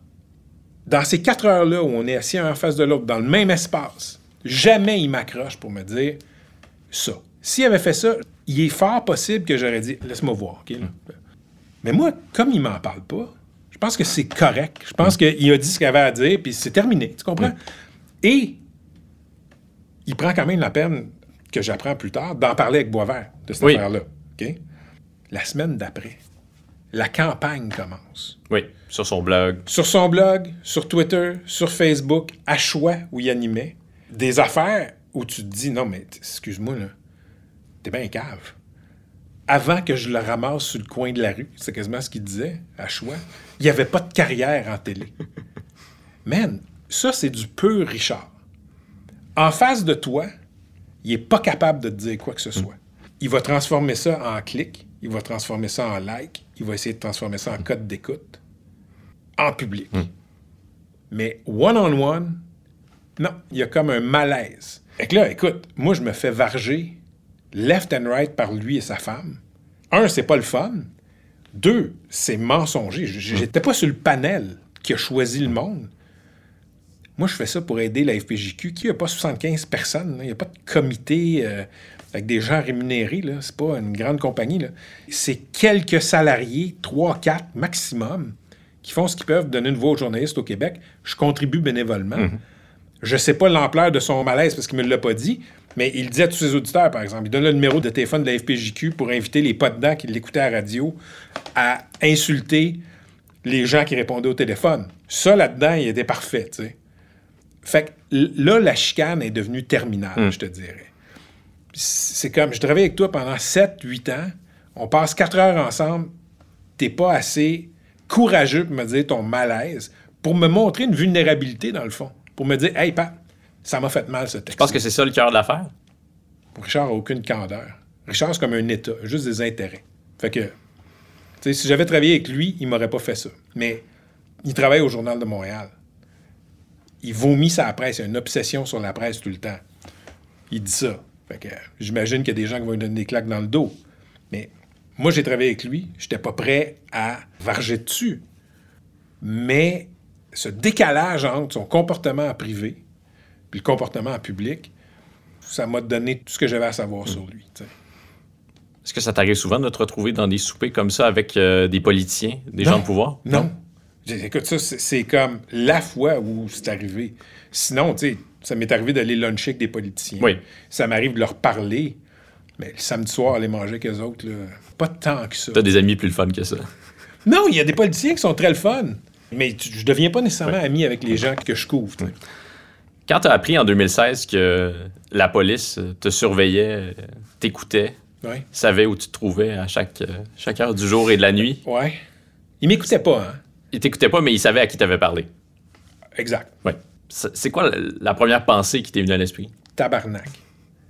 dans ces quatre heures-là où on est assis un en face de l'autre, dans le même espace, jamais il m'accroche pour me dire ça. S'il avait fait ça, il est fort possible que j'aurais dit laisse-moi voir. OK? Mais moi, comme il m'en parle pas, je pense que c'est correct. Je pense qu'il a dit ce qu'il avait à dire, puis c'est terminé. Tu comprends? Et il prend quand même la peine, que j'apprends plus tard, d'en parler avec Boisvert de cette Oui. affaire-là. La semaine d'après, la campagne commence. Oui, sur son blog. Sur son blog, sur Twitter, sur Facebook, à choix où il animait, des affaires où tu te dis non, mais excuse-moi, là, t'es bien cave. Avant que je le ramasse sur le coin de la rue, c'est quasiment ce qu'il disait, à choix, il n'y avait pas de carrière en télé. Man, ça, c'est du pur Richard. En face de toi, il n'est pas capable de te dire quoi que ce soit. Il va transformer ça en clic, il va transformer ça en like, il va essayer de transformer ça en code d'écoute en public. Mais one-on-one, non, il y a comme un malaise. Et que là, écoute, moi, je me fais varger left and right par lui et sa femme. Un, c'est pas le fun. Deux, c'est mensonger. J'étais pas sur le panel qui a choisi le monde. Moi, je fais ça pour aider la FPJQ, qui n'a pas 75 personnes. là. Il n'y a pas de comité euh, avec des gens rémunérés. là. C'est pas une grande compagnie. C'est quelques salariés, 3, 4 maximum, qui font ce qu'ils peuvent donner une voix aux journalistes au Québec. Je contribue bénévolement. Je sais pas l'ampleur de son malaise parce qu'il me l'a pas dit, mais il dit à tous ses auditeurs, par exemple, il donne le numéro de téléphone de la FPJQ pour inviter les pas dedans qui l'écoutaient à la radio à insulter les gens qui répondaient au téléphone. Ça, là-dedans, il était parfait. Fait que là, la chicane est devenue terminale, je te dirais. C'est comme, je travaille avec toi pendant 7-8 ans, on passe 4 heures ensemble, t'es pas assez courageux pour me dire ton malaise, pour me montrer une vulnérabilité, dans le fond. Pour me dire, hey, Pat, ça m'a fait mal, ce texte. Je pense que c'est ça le cœur de l'affaire. Richard n'a aucune candeur. Richard, c'est comme un État, juste des intérêts. Fait que, tu sais, si j'avais travaillé avec lui, il m'aurait pas fait ça. Mais il travaille au Journal de Montréal. Il vomit sa presse, il a une obsession sur la presse tout le temps. Il dit ça. Fait que j'imagine qu'il y a des gens qui vont lui donner des claques dans le dos. Mais moi, j'ai travaillé avec lui, j'étais pas prêt à varger dessus. Mais ce décalage entre son comportement en privé puis le comportement en public, ça m'a donné tout ce que j'avais à savoir sur lui. Est-ce que ça t'arrive souvent de te retrouver dans des soupers comme ça avec euh, des politiciens, des Non. gens de pouvoir? Non? Écoute, ça, c'est comme la fois où c'est arrivé. Sinon, tu sais, ça m'est arrivé d'aller luncher avec des politiciens. Oui. Ça m'arrive de leur parler. Mais le samedi soir, aller manger avec eux autres, là, pas tant que ça. T'as des amis plus le fun que ça. Non, il y a des politiciens qui sont très le fun. Mais tu- je deviens pas nécessairement ami avec les gens que je couvre. sais. Quand t'as appris en 2016 que la police te surveillait, t'écoutait, savait où tu te trouvais à chaque, euh, chaque heure du jour et de la nuit, Ouais. Ils m'écoutaient pas, hein? Il t'écoutait pas, mais il savait à qui t'avais parlé. Exact. Ouais. C'est quoi la, première pensée qui t'est venue à l'esprit? Tabarnak.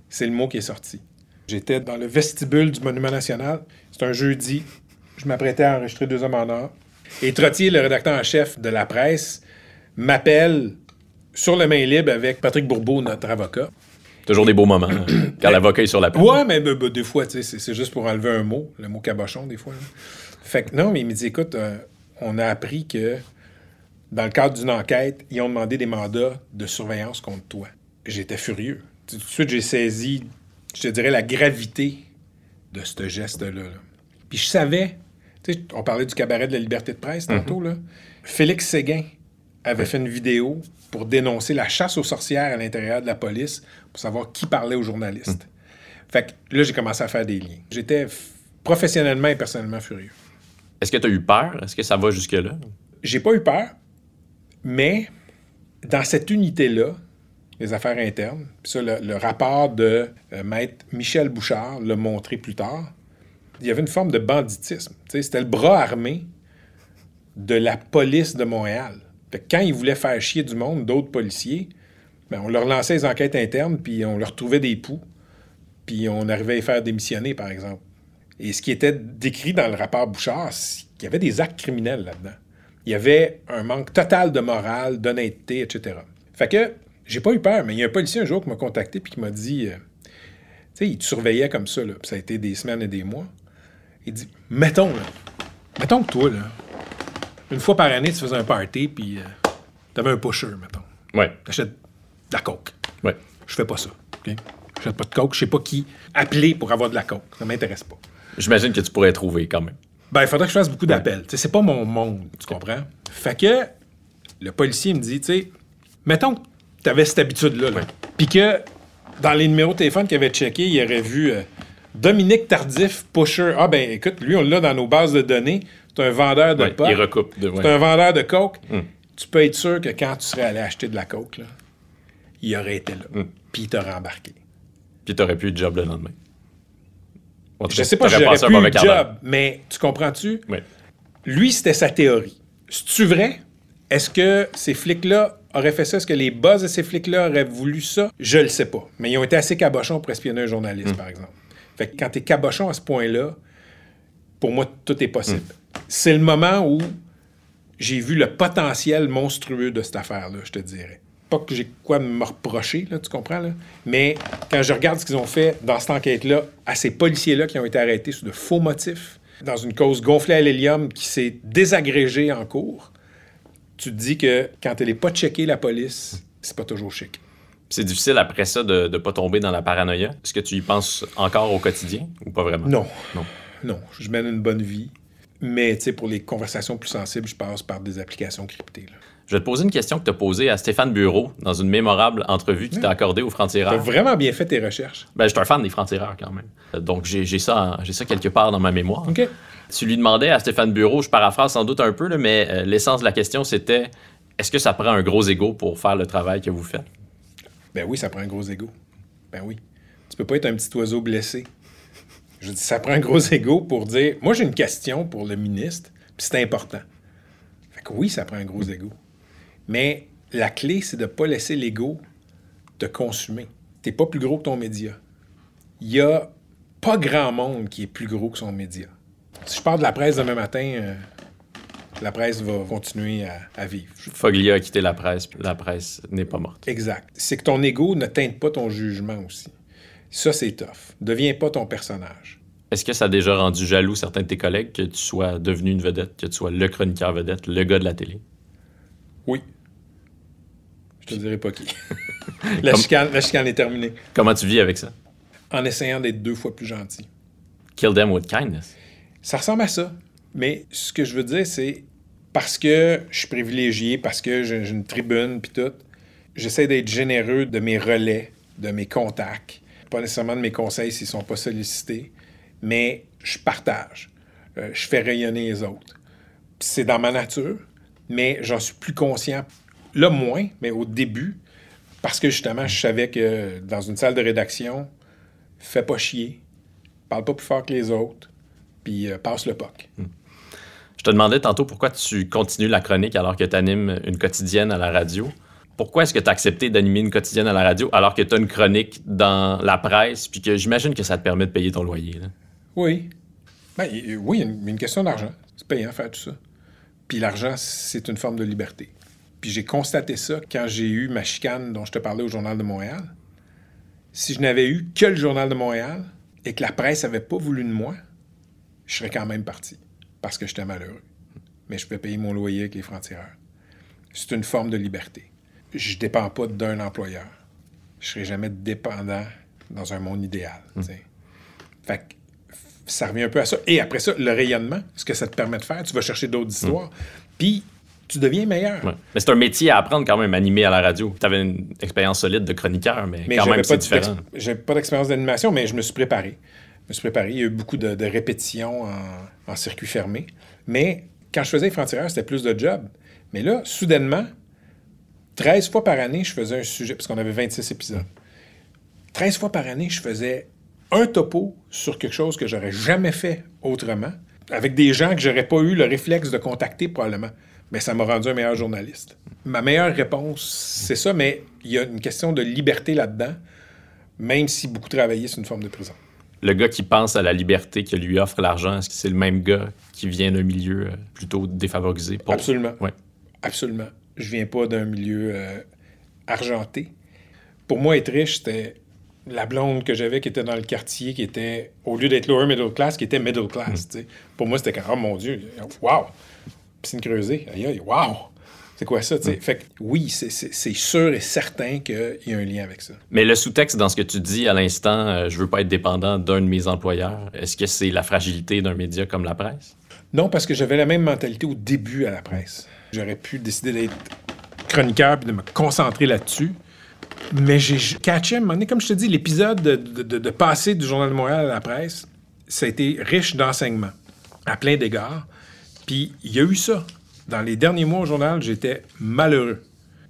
C'est le mot qui est sorti. J'étais dans le vestibule du Monument National. C'est un jeudi. Je m'apprêtais à enregistrer Deux hommes en or. Et Trottier, le rédacteur en chef de la presse, m'appelle sur le main libre avec Patrick Bourbeau, notre avocat. Toujours des beaux moments hein, quand l'avocat est sur la Ouais, mais ben, des fois, c'est- c'est juste pour enlever un mot, le mot cabochon, des fois. là. Fait que non, mais il me dit, écoute, euh, on a appris que dans le cadre d'une enquête, ils ont demandé des mandats de surveillance contre toi. J'étais furieux. Tout de suite, j'ai saisi, je te dirais, la gravité de ce geste-là. là. Puis je savais, tu sais, on parlait du cabaret de la liberté de presse tantôt, là. Félix Séguin avait fait une vidéo pour dénoncer la chasse aux sorcières à l'intérieur de la police, pour savoir qui parlait aux journalistes. Fait que là, j'ai commencé à faire des liens. J'étais professionnellement et personnellement furieux. Est-ce que t'as eu peur? Est-ce que ça va jusque-là? J'ai pas eu peur, mais dans cette unité-là, les affaires internes. Ça, le, rapport de euh, maître Michel Bouchard l'a montré plus tard. Il y avait une forme de banditisme. Tu C'était le bras armé de la police de Montréal. Quand ils voulaient faire chier du monde, d'autres policiers, ben, on leur lançait les enquêtes internes, puis on leur trouvait des poux, puis on arrivait à les faire démissionner, par exemple. Et ce qui était décrit dans le rapport Bouchard, c'est qu'il y avait des actes criminels là-dedans. Il y avait un manque total de morale, d'honnêteté, etc. Fait que j'ai pas eu peur, mais il y a un policier un jour qui m'a contacté puis qui m'a dit, euh, tu sais, il te surveillait comme ça, là, puis ça a été des semaines et des mois. Il dit, mettons, là, mettons que toi, là, une fois par année, tu faisais un party, puis euh, t'avais un pusher, mettons. Ouais. T'achètes de la coke. Ouais. Je fais pas ça, OK? J'achète pas de coke, je sais pas qui appeler pour avoir de la coke. Ça m'intéresse pas. J'imagine que tu pourrais trouver quand même. Ben, il faudrait que je fasse beaucoup d'appels. Tu sais, C'est pas mon monde, tu comprends? Fait que le policier me dit, tu sais, mettons que tu avais cette habitude-là, là, puis que dans les numéros de téléphone qu'il avait checké, il aurait vu euh, Dominique Tardif, pusher. Ah, ben écoute, lui, on l'a dans nos bases de données. C'est un vendeur de Ouais, pot. il recoupe. De, ouais. C'est un vendeur de coke. Mm. Tu peux être sûr que quand tu serais allé acheter de la coke, là, il aurait été là. Mm. Puis il t'aurait embarqué. Puis t'aurais pu le job le lendemain. Je sais pas j'aurais mauvais le job, mais tu comprends-tu? Lui, c'était sa théorie. C'est-tu vrai? Est-ce que ces flics-là auraient fait ça? Est-ce que les boss de ces flics-là auraient voulu ça? Je le sais pas. Mais ils ont été assez cabochons pour espionner un Hmm. journaliste, par exemple. Fait que quand t'es cabochon à ce point-là, pour moi, tout est possible. Hmm. C'est le moment où j'ai vu le potentiel monstrueux de cette affaire-là, je te dirais. Pas que j'ai quoi me reprocher, là, tu comprends? Là? Mais quand je regarde ce qu'ils ont fait dans cette enquête-là, à ces policiers-là qui ont été arrêtés sous de faux motifs, dans une cause gonflée à l'hélium qui s'est désagrégée en cours, tu te dis que quand elle n'est pas checkée, la police, c'est pas toujours chic. C'est difficile après ça de ne pas tomber dans la paranoïa. Est-ce que tu y penses encore au quotidien ou pas vraiment? Non. Non. Non. Je mène une bonne vie. Mais, tu sais, pour les conversations plus sensibles, je passe par des applications cryptées. là. Je vais te poser une question que tu as posée à Stéphane Bureau dans une mémorable entrevue qui t'a accordée au T'as Franc-Tireur. vraiment bien fait tes recherches. Ben, je suis un fan des Francs-Tireurs quand même. Donc, j'ai ça, ça quelque part dans ma mémoire. OK. Tu lui demandais à Stéphane Bureau, je paraphrase sans doute un peu, là, mais euh, l'essence de la question, c'était est-ce que ça prend un gros ego pour faire le travail que vous faites? Ben oui, ça prend un gros ego. Ben oui. Tu peux pas être un petit oiseau blessé. Je dis, ça prend un gros ego pour dire, moi j'ai une question pour le ministre, puis c'est important. Fait que oui, ça prend un gros ego. Mais la clé, c'est de pas laisser l'ego te consumer. T'es pas plus gros que ton média. Il y a pas grand monde qui est plus gros que son média. Si je parle de la presse demain matin, euh, la presse va continuer à, à vivre. Foglia a quitté la presse, la presse n'est pas morte. Exact. C'est que ton ego ne teinte pas ton jugement aussi. Ça, c'est tough. Deviens pas ton personnage. Est-ce que ça a déjà rendu jaloux certains de tes collègues que tu sois devenu une vedette, que tu sois le chroniqueur vedette, le gars de la télé? Oui. Je te dirai pas qui. la, chicane, la chicane est terminée. Comment tu vis avec ça? En essayant d'être deux fois plus gentil. Kill them with kindness. Ça ressemble à ça. Mais ce que je veux dire, c'est parce que je suis privilégié, parce que j'ai une tribune, puis tout, j'essaie d'être généreux de mes relais, de mes contacts. Pas nécessairement de mes conseils s'ils sont pas sollicités, mais je partage. Euh, je fais rayonner les autres. C'est dans ma nature, mais j'en suis plus conscient. Là, moins, mais au début, parce que justement, je savais que dans une salle de rédaction, fais pas chier, parle pas plus fort que les autres, puis euh, passe le POC. Je te demandais tantôt pourquoi tu continues la chronique alors que tu animes une quotidienne à la radio. Pourquoi est-ce que tu as accepté d'animer une quotidienne à la radio alors que tu as une chronique dans la presse puis que j'imagine que ça te permet de payer ton loyer? là? Oui. Ben, y- oui, une, une question d'argent. C'est payant faire tout ça. Puis l'argent, c'est une forme de liberté. Puis j'ai constaté ça quand j'ai eu ma chicane dont je te parlais au Journal de Montréal. Si je n'avais eu que le Journal de Montréal et que la presse n'avait pas voulu de moi, je serais quand même parti parce que j'étais malheureux. Mais je peux payer mon loyer avec les francs-tireurs. C'est une forme de liberté. Je ne dépends pas d'un employeur. Je ne serai jamais dépendant dans un monde idéal. sais. Fait que ça revient un peu à ça. Et après ça, le rayonnement, ce que ça te permet de faire, tu vas chercher d'autres histoires, puis tu deviens meilleur. Ouais. Mais c'est un métier à apprendre quand même, animé à la radio. Tu avais une expérience solide de chroniqueur, mais, Mais quand même, c'est différent. J'avais pas d'expérience d'animation, mais je me suis préparé. Je me suis préparé. Il y a eu beaucoup de, de répétitions en, en circuit fermé. Mais quand je faisais les francs-tireurs, c'était plus de job. Mais là, soudainement, 13 fois par année, je faisais un sujet, parce qu'on avait 26 épisodes. 13 fois par année, je faisais un topo sur quelque chose que j'aurais jamais fait autrement, avec des gens que j'aurais pas eu le réflexe de contacter probablement. Mais ça m'a rendu un meilleur journaliste. Ma meilleure réponse, c'est ça, mais il y a une question de liberté là-dedans, même si beaucoup travailler, c'est une forme de prison. Le gars qui pense à la liberté que lui offre l'argent, est-ce que c'est le même gars qui vient d'un milieu euh, plutôt défavorisé? pauvre? Absolument. Ouais. Absolument. Je viens pas d'un milieu euh, argenté. Pour moi, être riche, c'était la blonde que j'avais qui était dans le quartier, qui était, au lieu d'être lower middle class, qui était middle class. sais. Pour moi, c'était comme, oh mon Dieu, wow! Piscine creusée, aïe aïe, wow! C'est quoi ça? sais? Fait que oui, c'est- sûr et certain qu'il y a un lien avec ça. Mais le sous-texte dans ce que tu dis à l'instant, euh, je veux pas être dépendant d'un de mes employeurs, est-ce que c'est la fragilité d'un média comme la presse? Non, parce que j'avais la même mentalité au début à la presse. J'aurais pu décider d'être chroniqueur puis de me concentrer là-dessus. Mais j'ai catché à un moment donné, comme je te dis, l'épisode de, de, de- de passer du Journal de Montréal à la presse, ça a été riche d'enseignements, à plein d'égards. Puis il y a eu ça. Dans les derniers mois au journal, j'étais malheureux.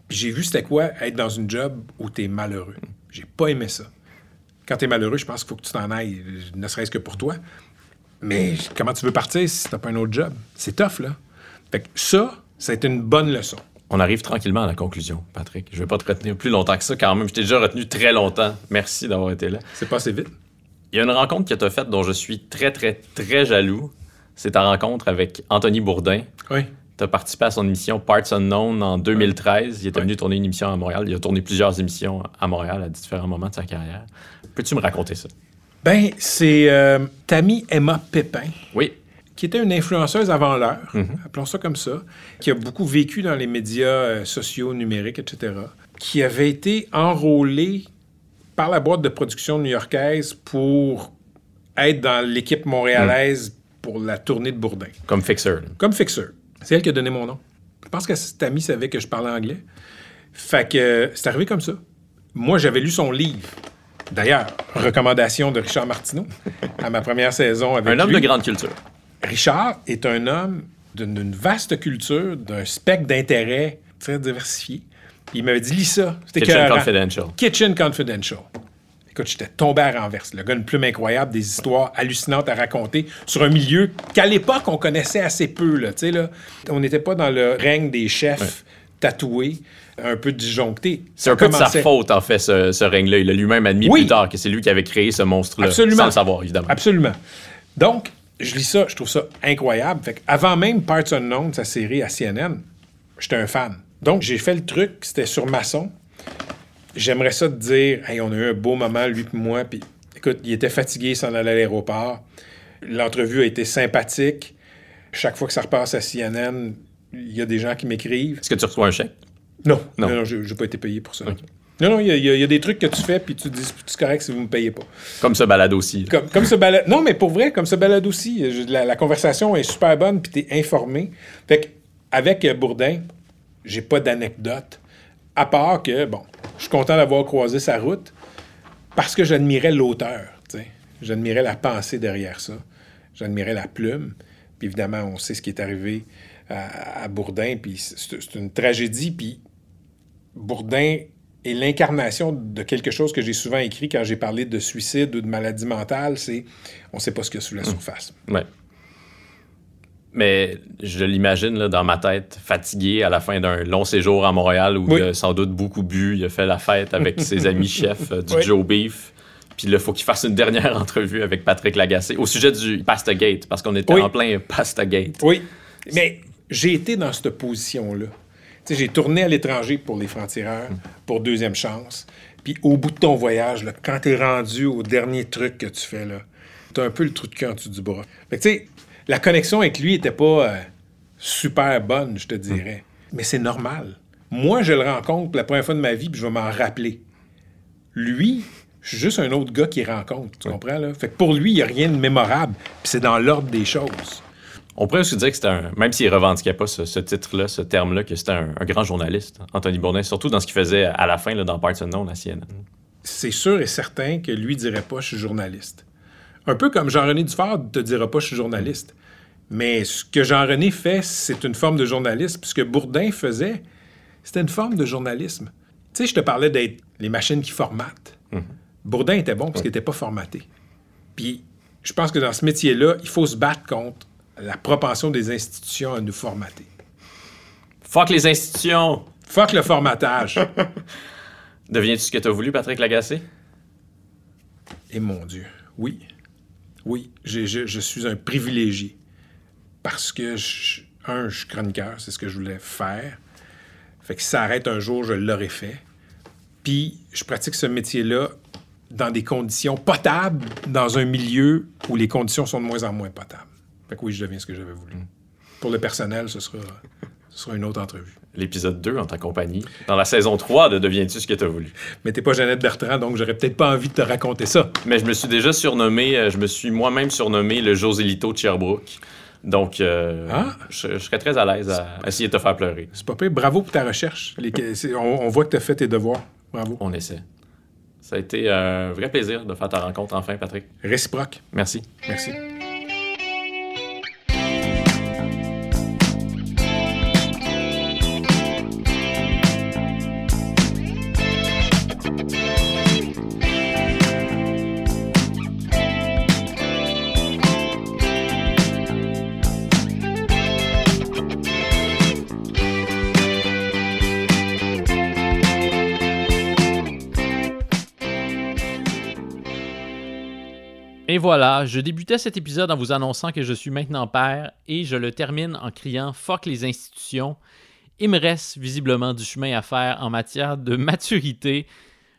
Puis j'ai vu c'était quoi être dans une job où t'es malheureux. J'ai pas aimé ça. Quand t'es malheureux, je pense qu'il faut que tu t'en ailles, ne serait-ce que pour toi. Mais comment tu veux partir si t'as pas un autre job? C'est tough, là. Fait que ça, ça a été une bonne leçon. On arrive tranquillement à la conclusion, Patrick. Je vais pas te retenir plus longtemps que ça quand même. Je t'ai déjà retenu très longtemps. Merci d'avoir été là. C'est passé vite. Il y a une rencontre que tu as faite dont je suis très, très, très jaloux. C'est ta rencontre avec Anthony Bourdin. Oui. Tu as participé à son émission Parts Unknown en 2013. Il était venu tourner une émission à Montréal. Il a tourné plusieurs émissions à Montréal à différents moments de sa carrière. Peux-tu me raconter ça? Ben, c'est euh, Tammy Emma Pépin, Oui. qui était une influenceuse avant l'heure, Mhm. appelons ça comme ça, qui a beaucoup vécu dans les médias euh, sociaux, numériques, etc., qui avait été enrôlée par la boîte de production new-yorkaise pour être dans l'équipe montréalaise pour la tournée de Bourdin. Comme fixer. là. Comme fixeur. C'est elle qui a donné mon nom. Je pense que Tammy savait que je parlais anglais. Fait que euh, c'est arrivé comme ça. Moi, j'avais lu son livre. D'ailleurs, recommandation de Richard Martineau à ma première saison avec Un homme lui. de grande culture. Richard est un homme d'une vaste culture, d'un spectre d'intérêts très diversifié. Il m'avait dit, lis ça. C'était Kitchen. Confidential. Kitchen Confidential. Écoute, j'étais tombé à renverse. Le gars, une plume incroyable, des histoires hallucinantes à raconter sur un milieu qu'à l'époque, on connaissait assez peu. Là, là. On n'était pas dans le règne des chefs tatoués, un peu disjonctés. C'est un peu de sa faute, en fait, ce, ce règne-là. Il a lui-même admis Oui. plus tard que c'est lui qui avait créé ce monstre-là. Absolument. Sans le savoir, évidemment. Absolument. Donc, je lis ça, je trouve ça incroyable. Fait avant même Parts Unknown, sa série à CNN, j'étais un fan. Donc, j'ai fait le truc, c'était sur Masson. J'aimerais ça te dire, hey, on a eu un beau moment, lui et moi. Puis, écoute, il était fatigué, il s'en allait à l'aéroport. L'entrevue a été sympathique. Chaque fois que ça repasse à CNN, il y a des gens qui m'écrivent. Est-ce que tu reçois un chèque? Non, Non. non, non, j'ai j'ai pas été payé pour ça. Non, non, il y, a- y y des trucs que tu fais, puis tu te dis, c'est correct si vous me payez pas. Comme ce balade aussi. Comme, comme ce balade. Non, mais pour vrai, comme ce balade aussi. je- La, la conversation est super bonne, puis t'es informé. Fait avec Bourdin, j'ai pas d'anecdote. À part que, bon, je suis content d'avoir croisé sa route parce que j'admirais l'auteur. tu sais. J'admirais la pensée derrière ça. J'admirais la plume. Puis évidemment, on sait ce qui est arrivé à, à Bourdin. Puis c'est une tragédie. Puis Bourdin est l'incarnation de quelque chose que j'ai souvent écrit quand j'ai parlé de suicide ou de maladie mentale, c'est on sait pas ce qu'il y a sous la surface. Ouais. Mais je l'imagine là, dans ma tête, fatigué à la fin d'un long séjour à Montréal où Oui. il a sans doute beaucoup bu, il a fait la fête avec ses amis chefs euh, du Oui. Joe Beef. Puis là, il faut qu'il fasse une dernière entrevue avec Patrick Lagacé au sujet du Pasta Gate, parce qu'on était Oui. en plein Pasta Gate. Oui, mais j'ai été dans cette position-là. J'ai tourné à l'étranger pour les francs-tireurs, pour Deuxième Chance. Puis au bout de ton voyage, là, quand t'es rendu au dernier truc que tu fais, là, t'as un peu le trou de cul en dessous du bras. Fait que tu sais, la connexion avec lui était pas euh, super bonne, je te dirais. Mais c'est normal. Moi, je le rencontre pour la première fois de ma vie, puis je vais m'en rappeler. Lui, je suis juste un autre gars qu'il rencontre, tu comprends, là? Fait que pour lui, il n'y a rien de mémorable, puis c'est dans l'ordre des choses. On pourrait aussi dire que c'était un. Même s'il revendiquait pas ce, ce titre-là, ce terme-là, que c'était un, un grand journaliste, Anthony Bourdin, surtout dans ce qu'il faisait à la fin là, dans Parts Unknown à CNN. c'est sûr et certain que lui dirait pas je suis journaliste. Un peu comme Jean-René Dufort te dira pas je suis journaliste. Mais ce que Jean-René fait, c'est une forme de journalisme. Puis ce que Bourdin faisait, C'était une forme de journalisme. Tu sais, je te parlais d'être les machines qui formatent. Bourdin était bon parce qu'il n'était pas formaté. Puis, je pense que dans ce métier-là, il faut se battre contre la propension des institutions à nous formater. Fuck les institutions! Fuck le formatage. Deviens-tu ce que t'as voulu, Patrick Lagacé? Et mon Dieu, oui. Oui, je suis un privilégié. Parce que, je- un, je suis chroniqueur, c'est ce que je voulais faire. Fait que si ça arrête un jour, je l'aurais fait. Puis, je pratique ce métier-là dans des conditions potables, dans un milieu où les conditions sont de moins en moins potables. Fait que oui, je deviens ce que j'avais voulu. Pour le personnel, ce sera, ce sera une autre entrevue. L'épisode 2 en ta compagnie. Dans la saison 3 de Deviens-tu ce que t'as voulu? Mais t'es pas Jeannette Bertrand, donc j'aurais peut-être pas envie de te raconter ça. Mais je me suis déjà surnommé, euh, je me suis moi-même surnommé le Joselito de Sherbrooke. Donc, euh, Ah. je, je serais très à l'aise à essayer de te faire pleurer. C'est pas pire. Bravo pour ta recherche. Les- on, on voit que tu as fait tes devoirs. Bravo. On essaie. Ça a été un vrai plaisir de faire ta rencontre enfin, Patrick. Réciproque. Merci. Merci. Et voilà, je débutais cet épisode en vous annonçant que je suis maintenant père et je le termine en criant Fuck les institutions. Il me reste visiblement du chemin à faire en matière de maturité.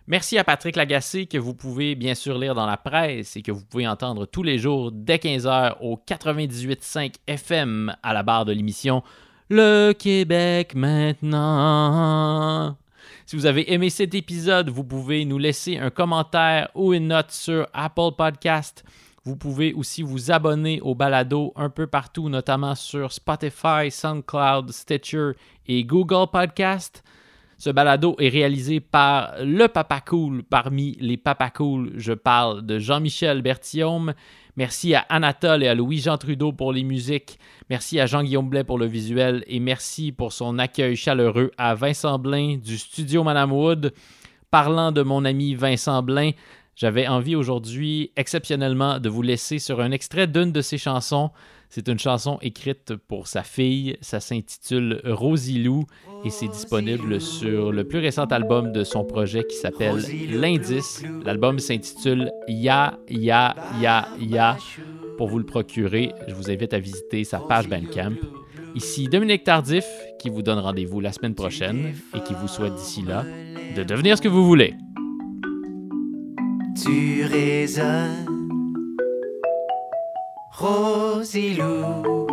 Merci à Patrick Lagacé que vous pouvez bien sûr lire dans la presse et que vous pouvez entendre tous les jours dès 15h au 98.5 FM à la barre de l'émission Le Québec maintenant. Si vous avez aimé cet épisode, vous pouvez nous laisser un commentaire ou une note sur Apple Podcast. Vous pouvez aussi vous abonner au balado un peu partout, notamment sur Spotify, SoundCloud, Stitcher et Google Podcast. Ce balado est réalisé par le Papa Cool. Parmi les Papa Cool, je parle de Jean-Michel Berthiaume. Merci à Anatole et à Louis-Jean Trudeau pour les musiques. Merci à Jean-Guillaume Blais pour le visuel. Et merci pour son accueil chaleureux à Vincent Blain du studio Madame Wood. Parlant de mon ami Vincent Blain, j'avais envie aujourd'hui exceptionnellement de vous laisser sur un extrait d'une de ses chansons. C'est une chanson écrite pour sa fille. Ça s'intitule Rosilou et c'est disponible sur le plus récent album de son projet qui s'appelle L'Indice. L'album s'intitule Ya, Ya, Ya, Ya. Pour vous le procurer, je vous invite à visiter sa page Bandcamp. Ici Dominique Tardif qui vous donne rendez-vous la semaine prochaine et qui vous souhaite d'ici là de devenir ce que vous voulez. Tu résonnes, Rosilou,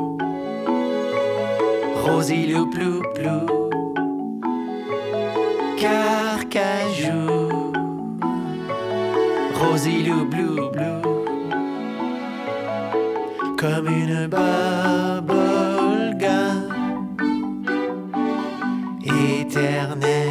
Rosilou plou plou, Carcajou, Rosilou blou blou, comme une gum. Éternelle.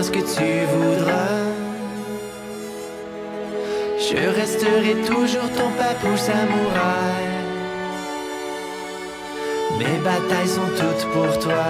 Ce que tu voudras. Je resterai toujours ton papou samouraï. Mes batailles sont toutes pour toi.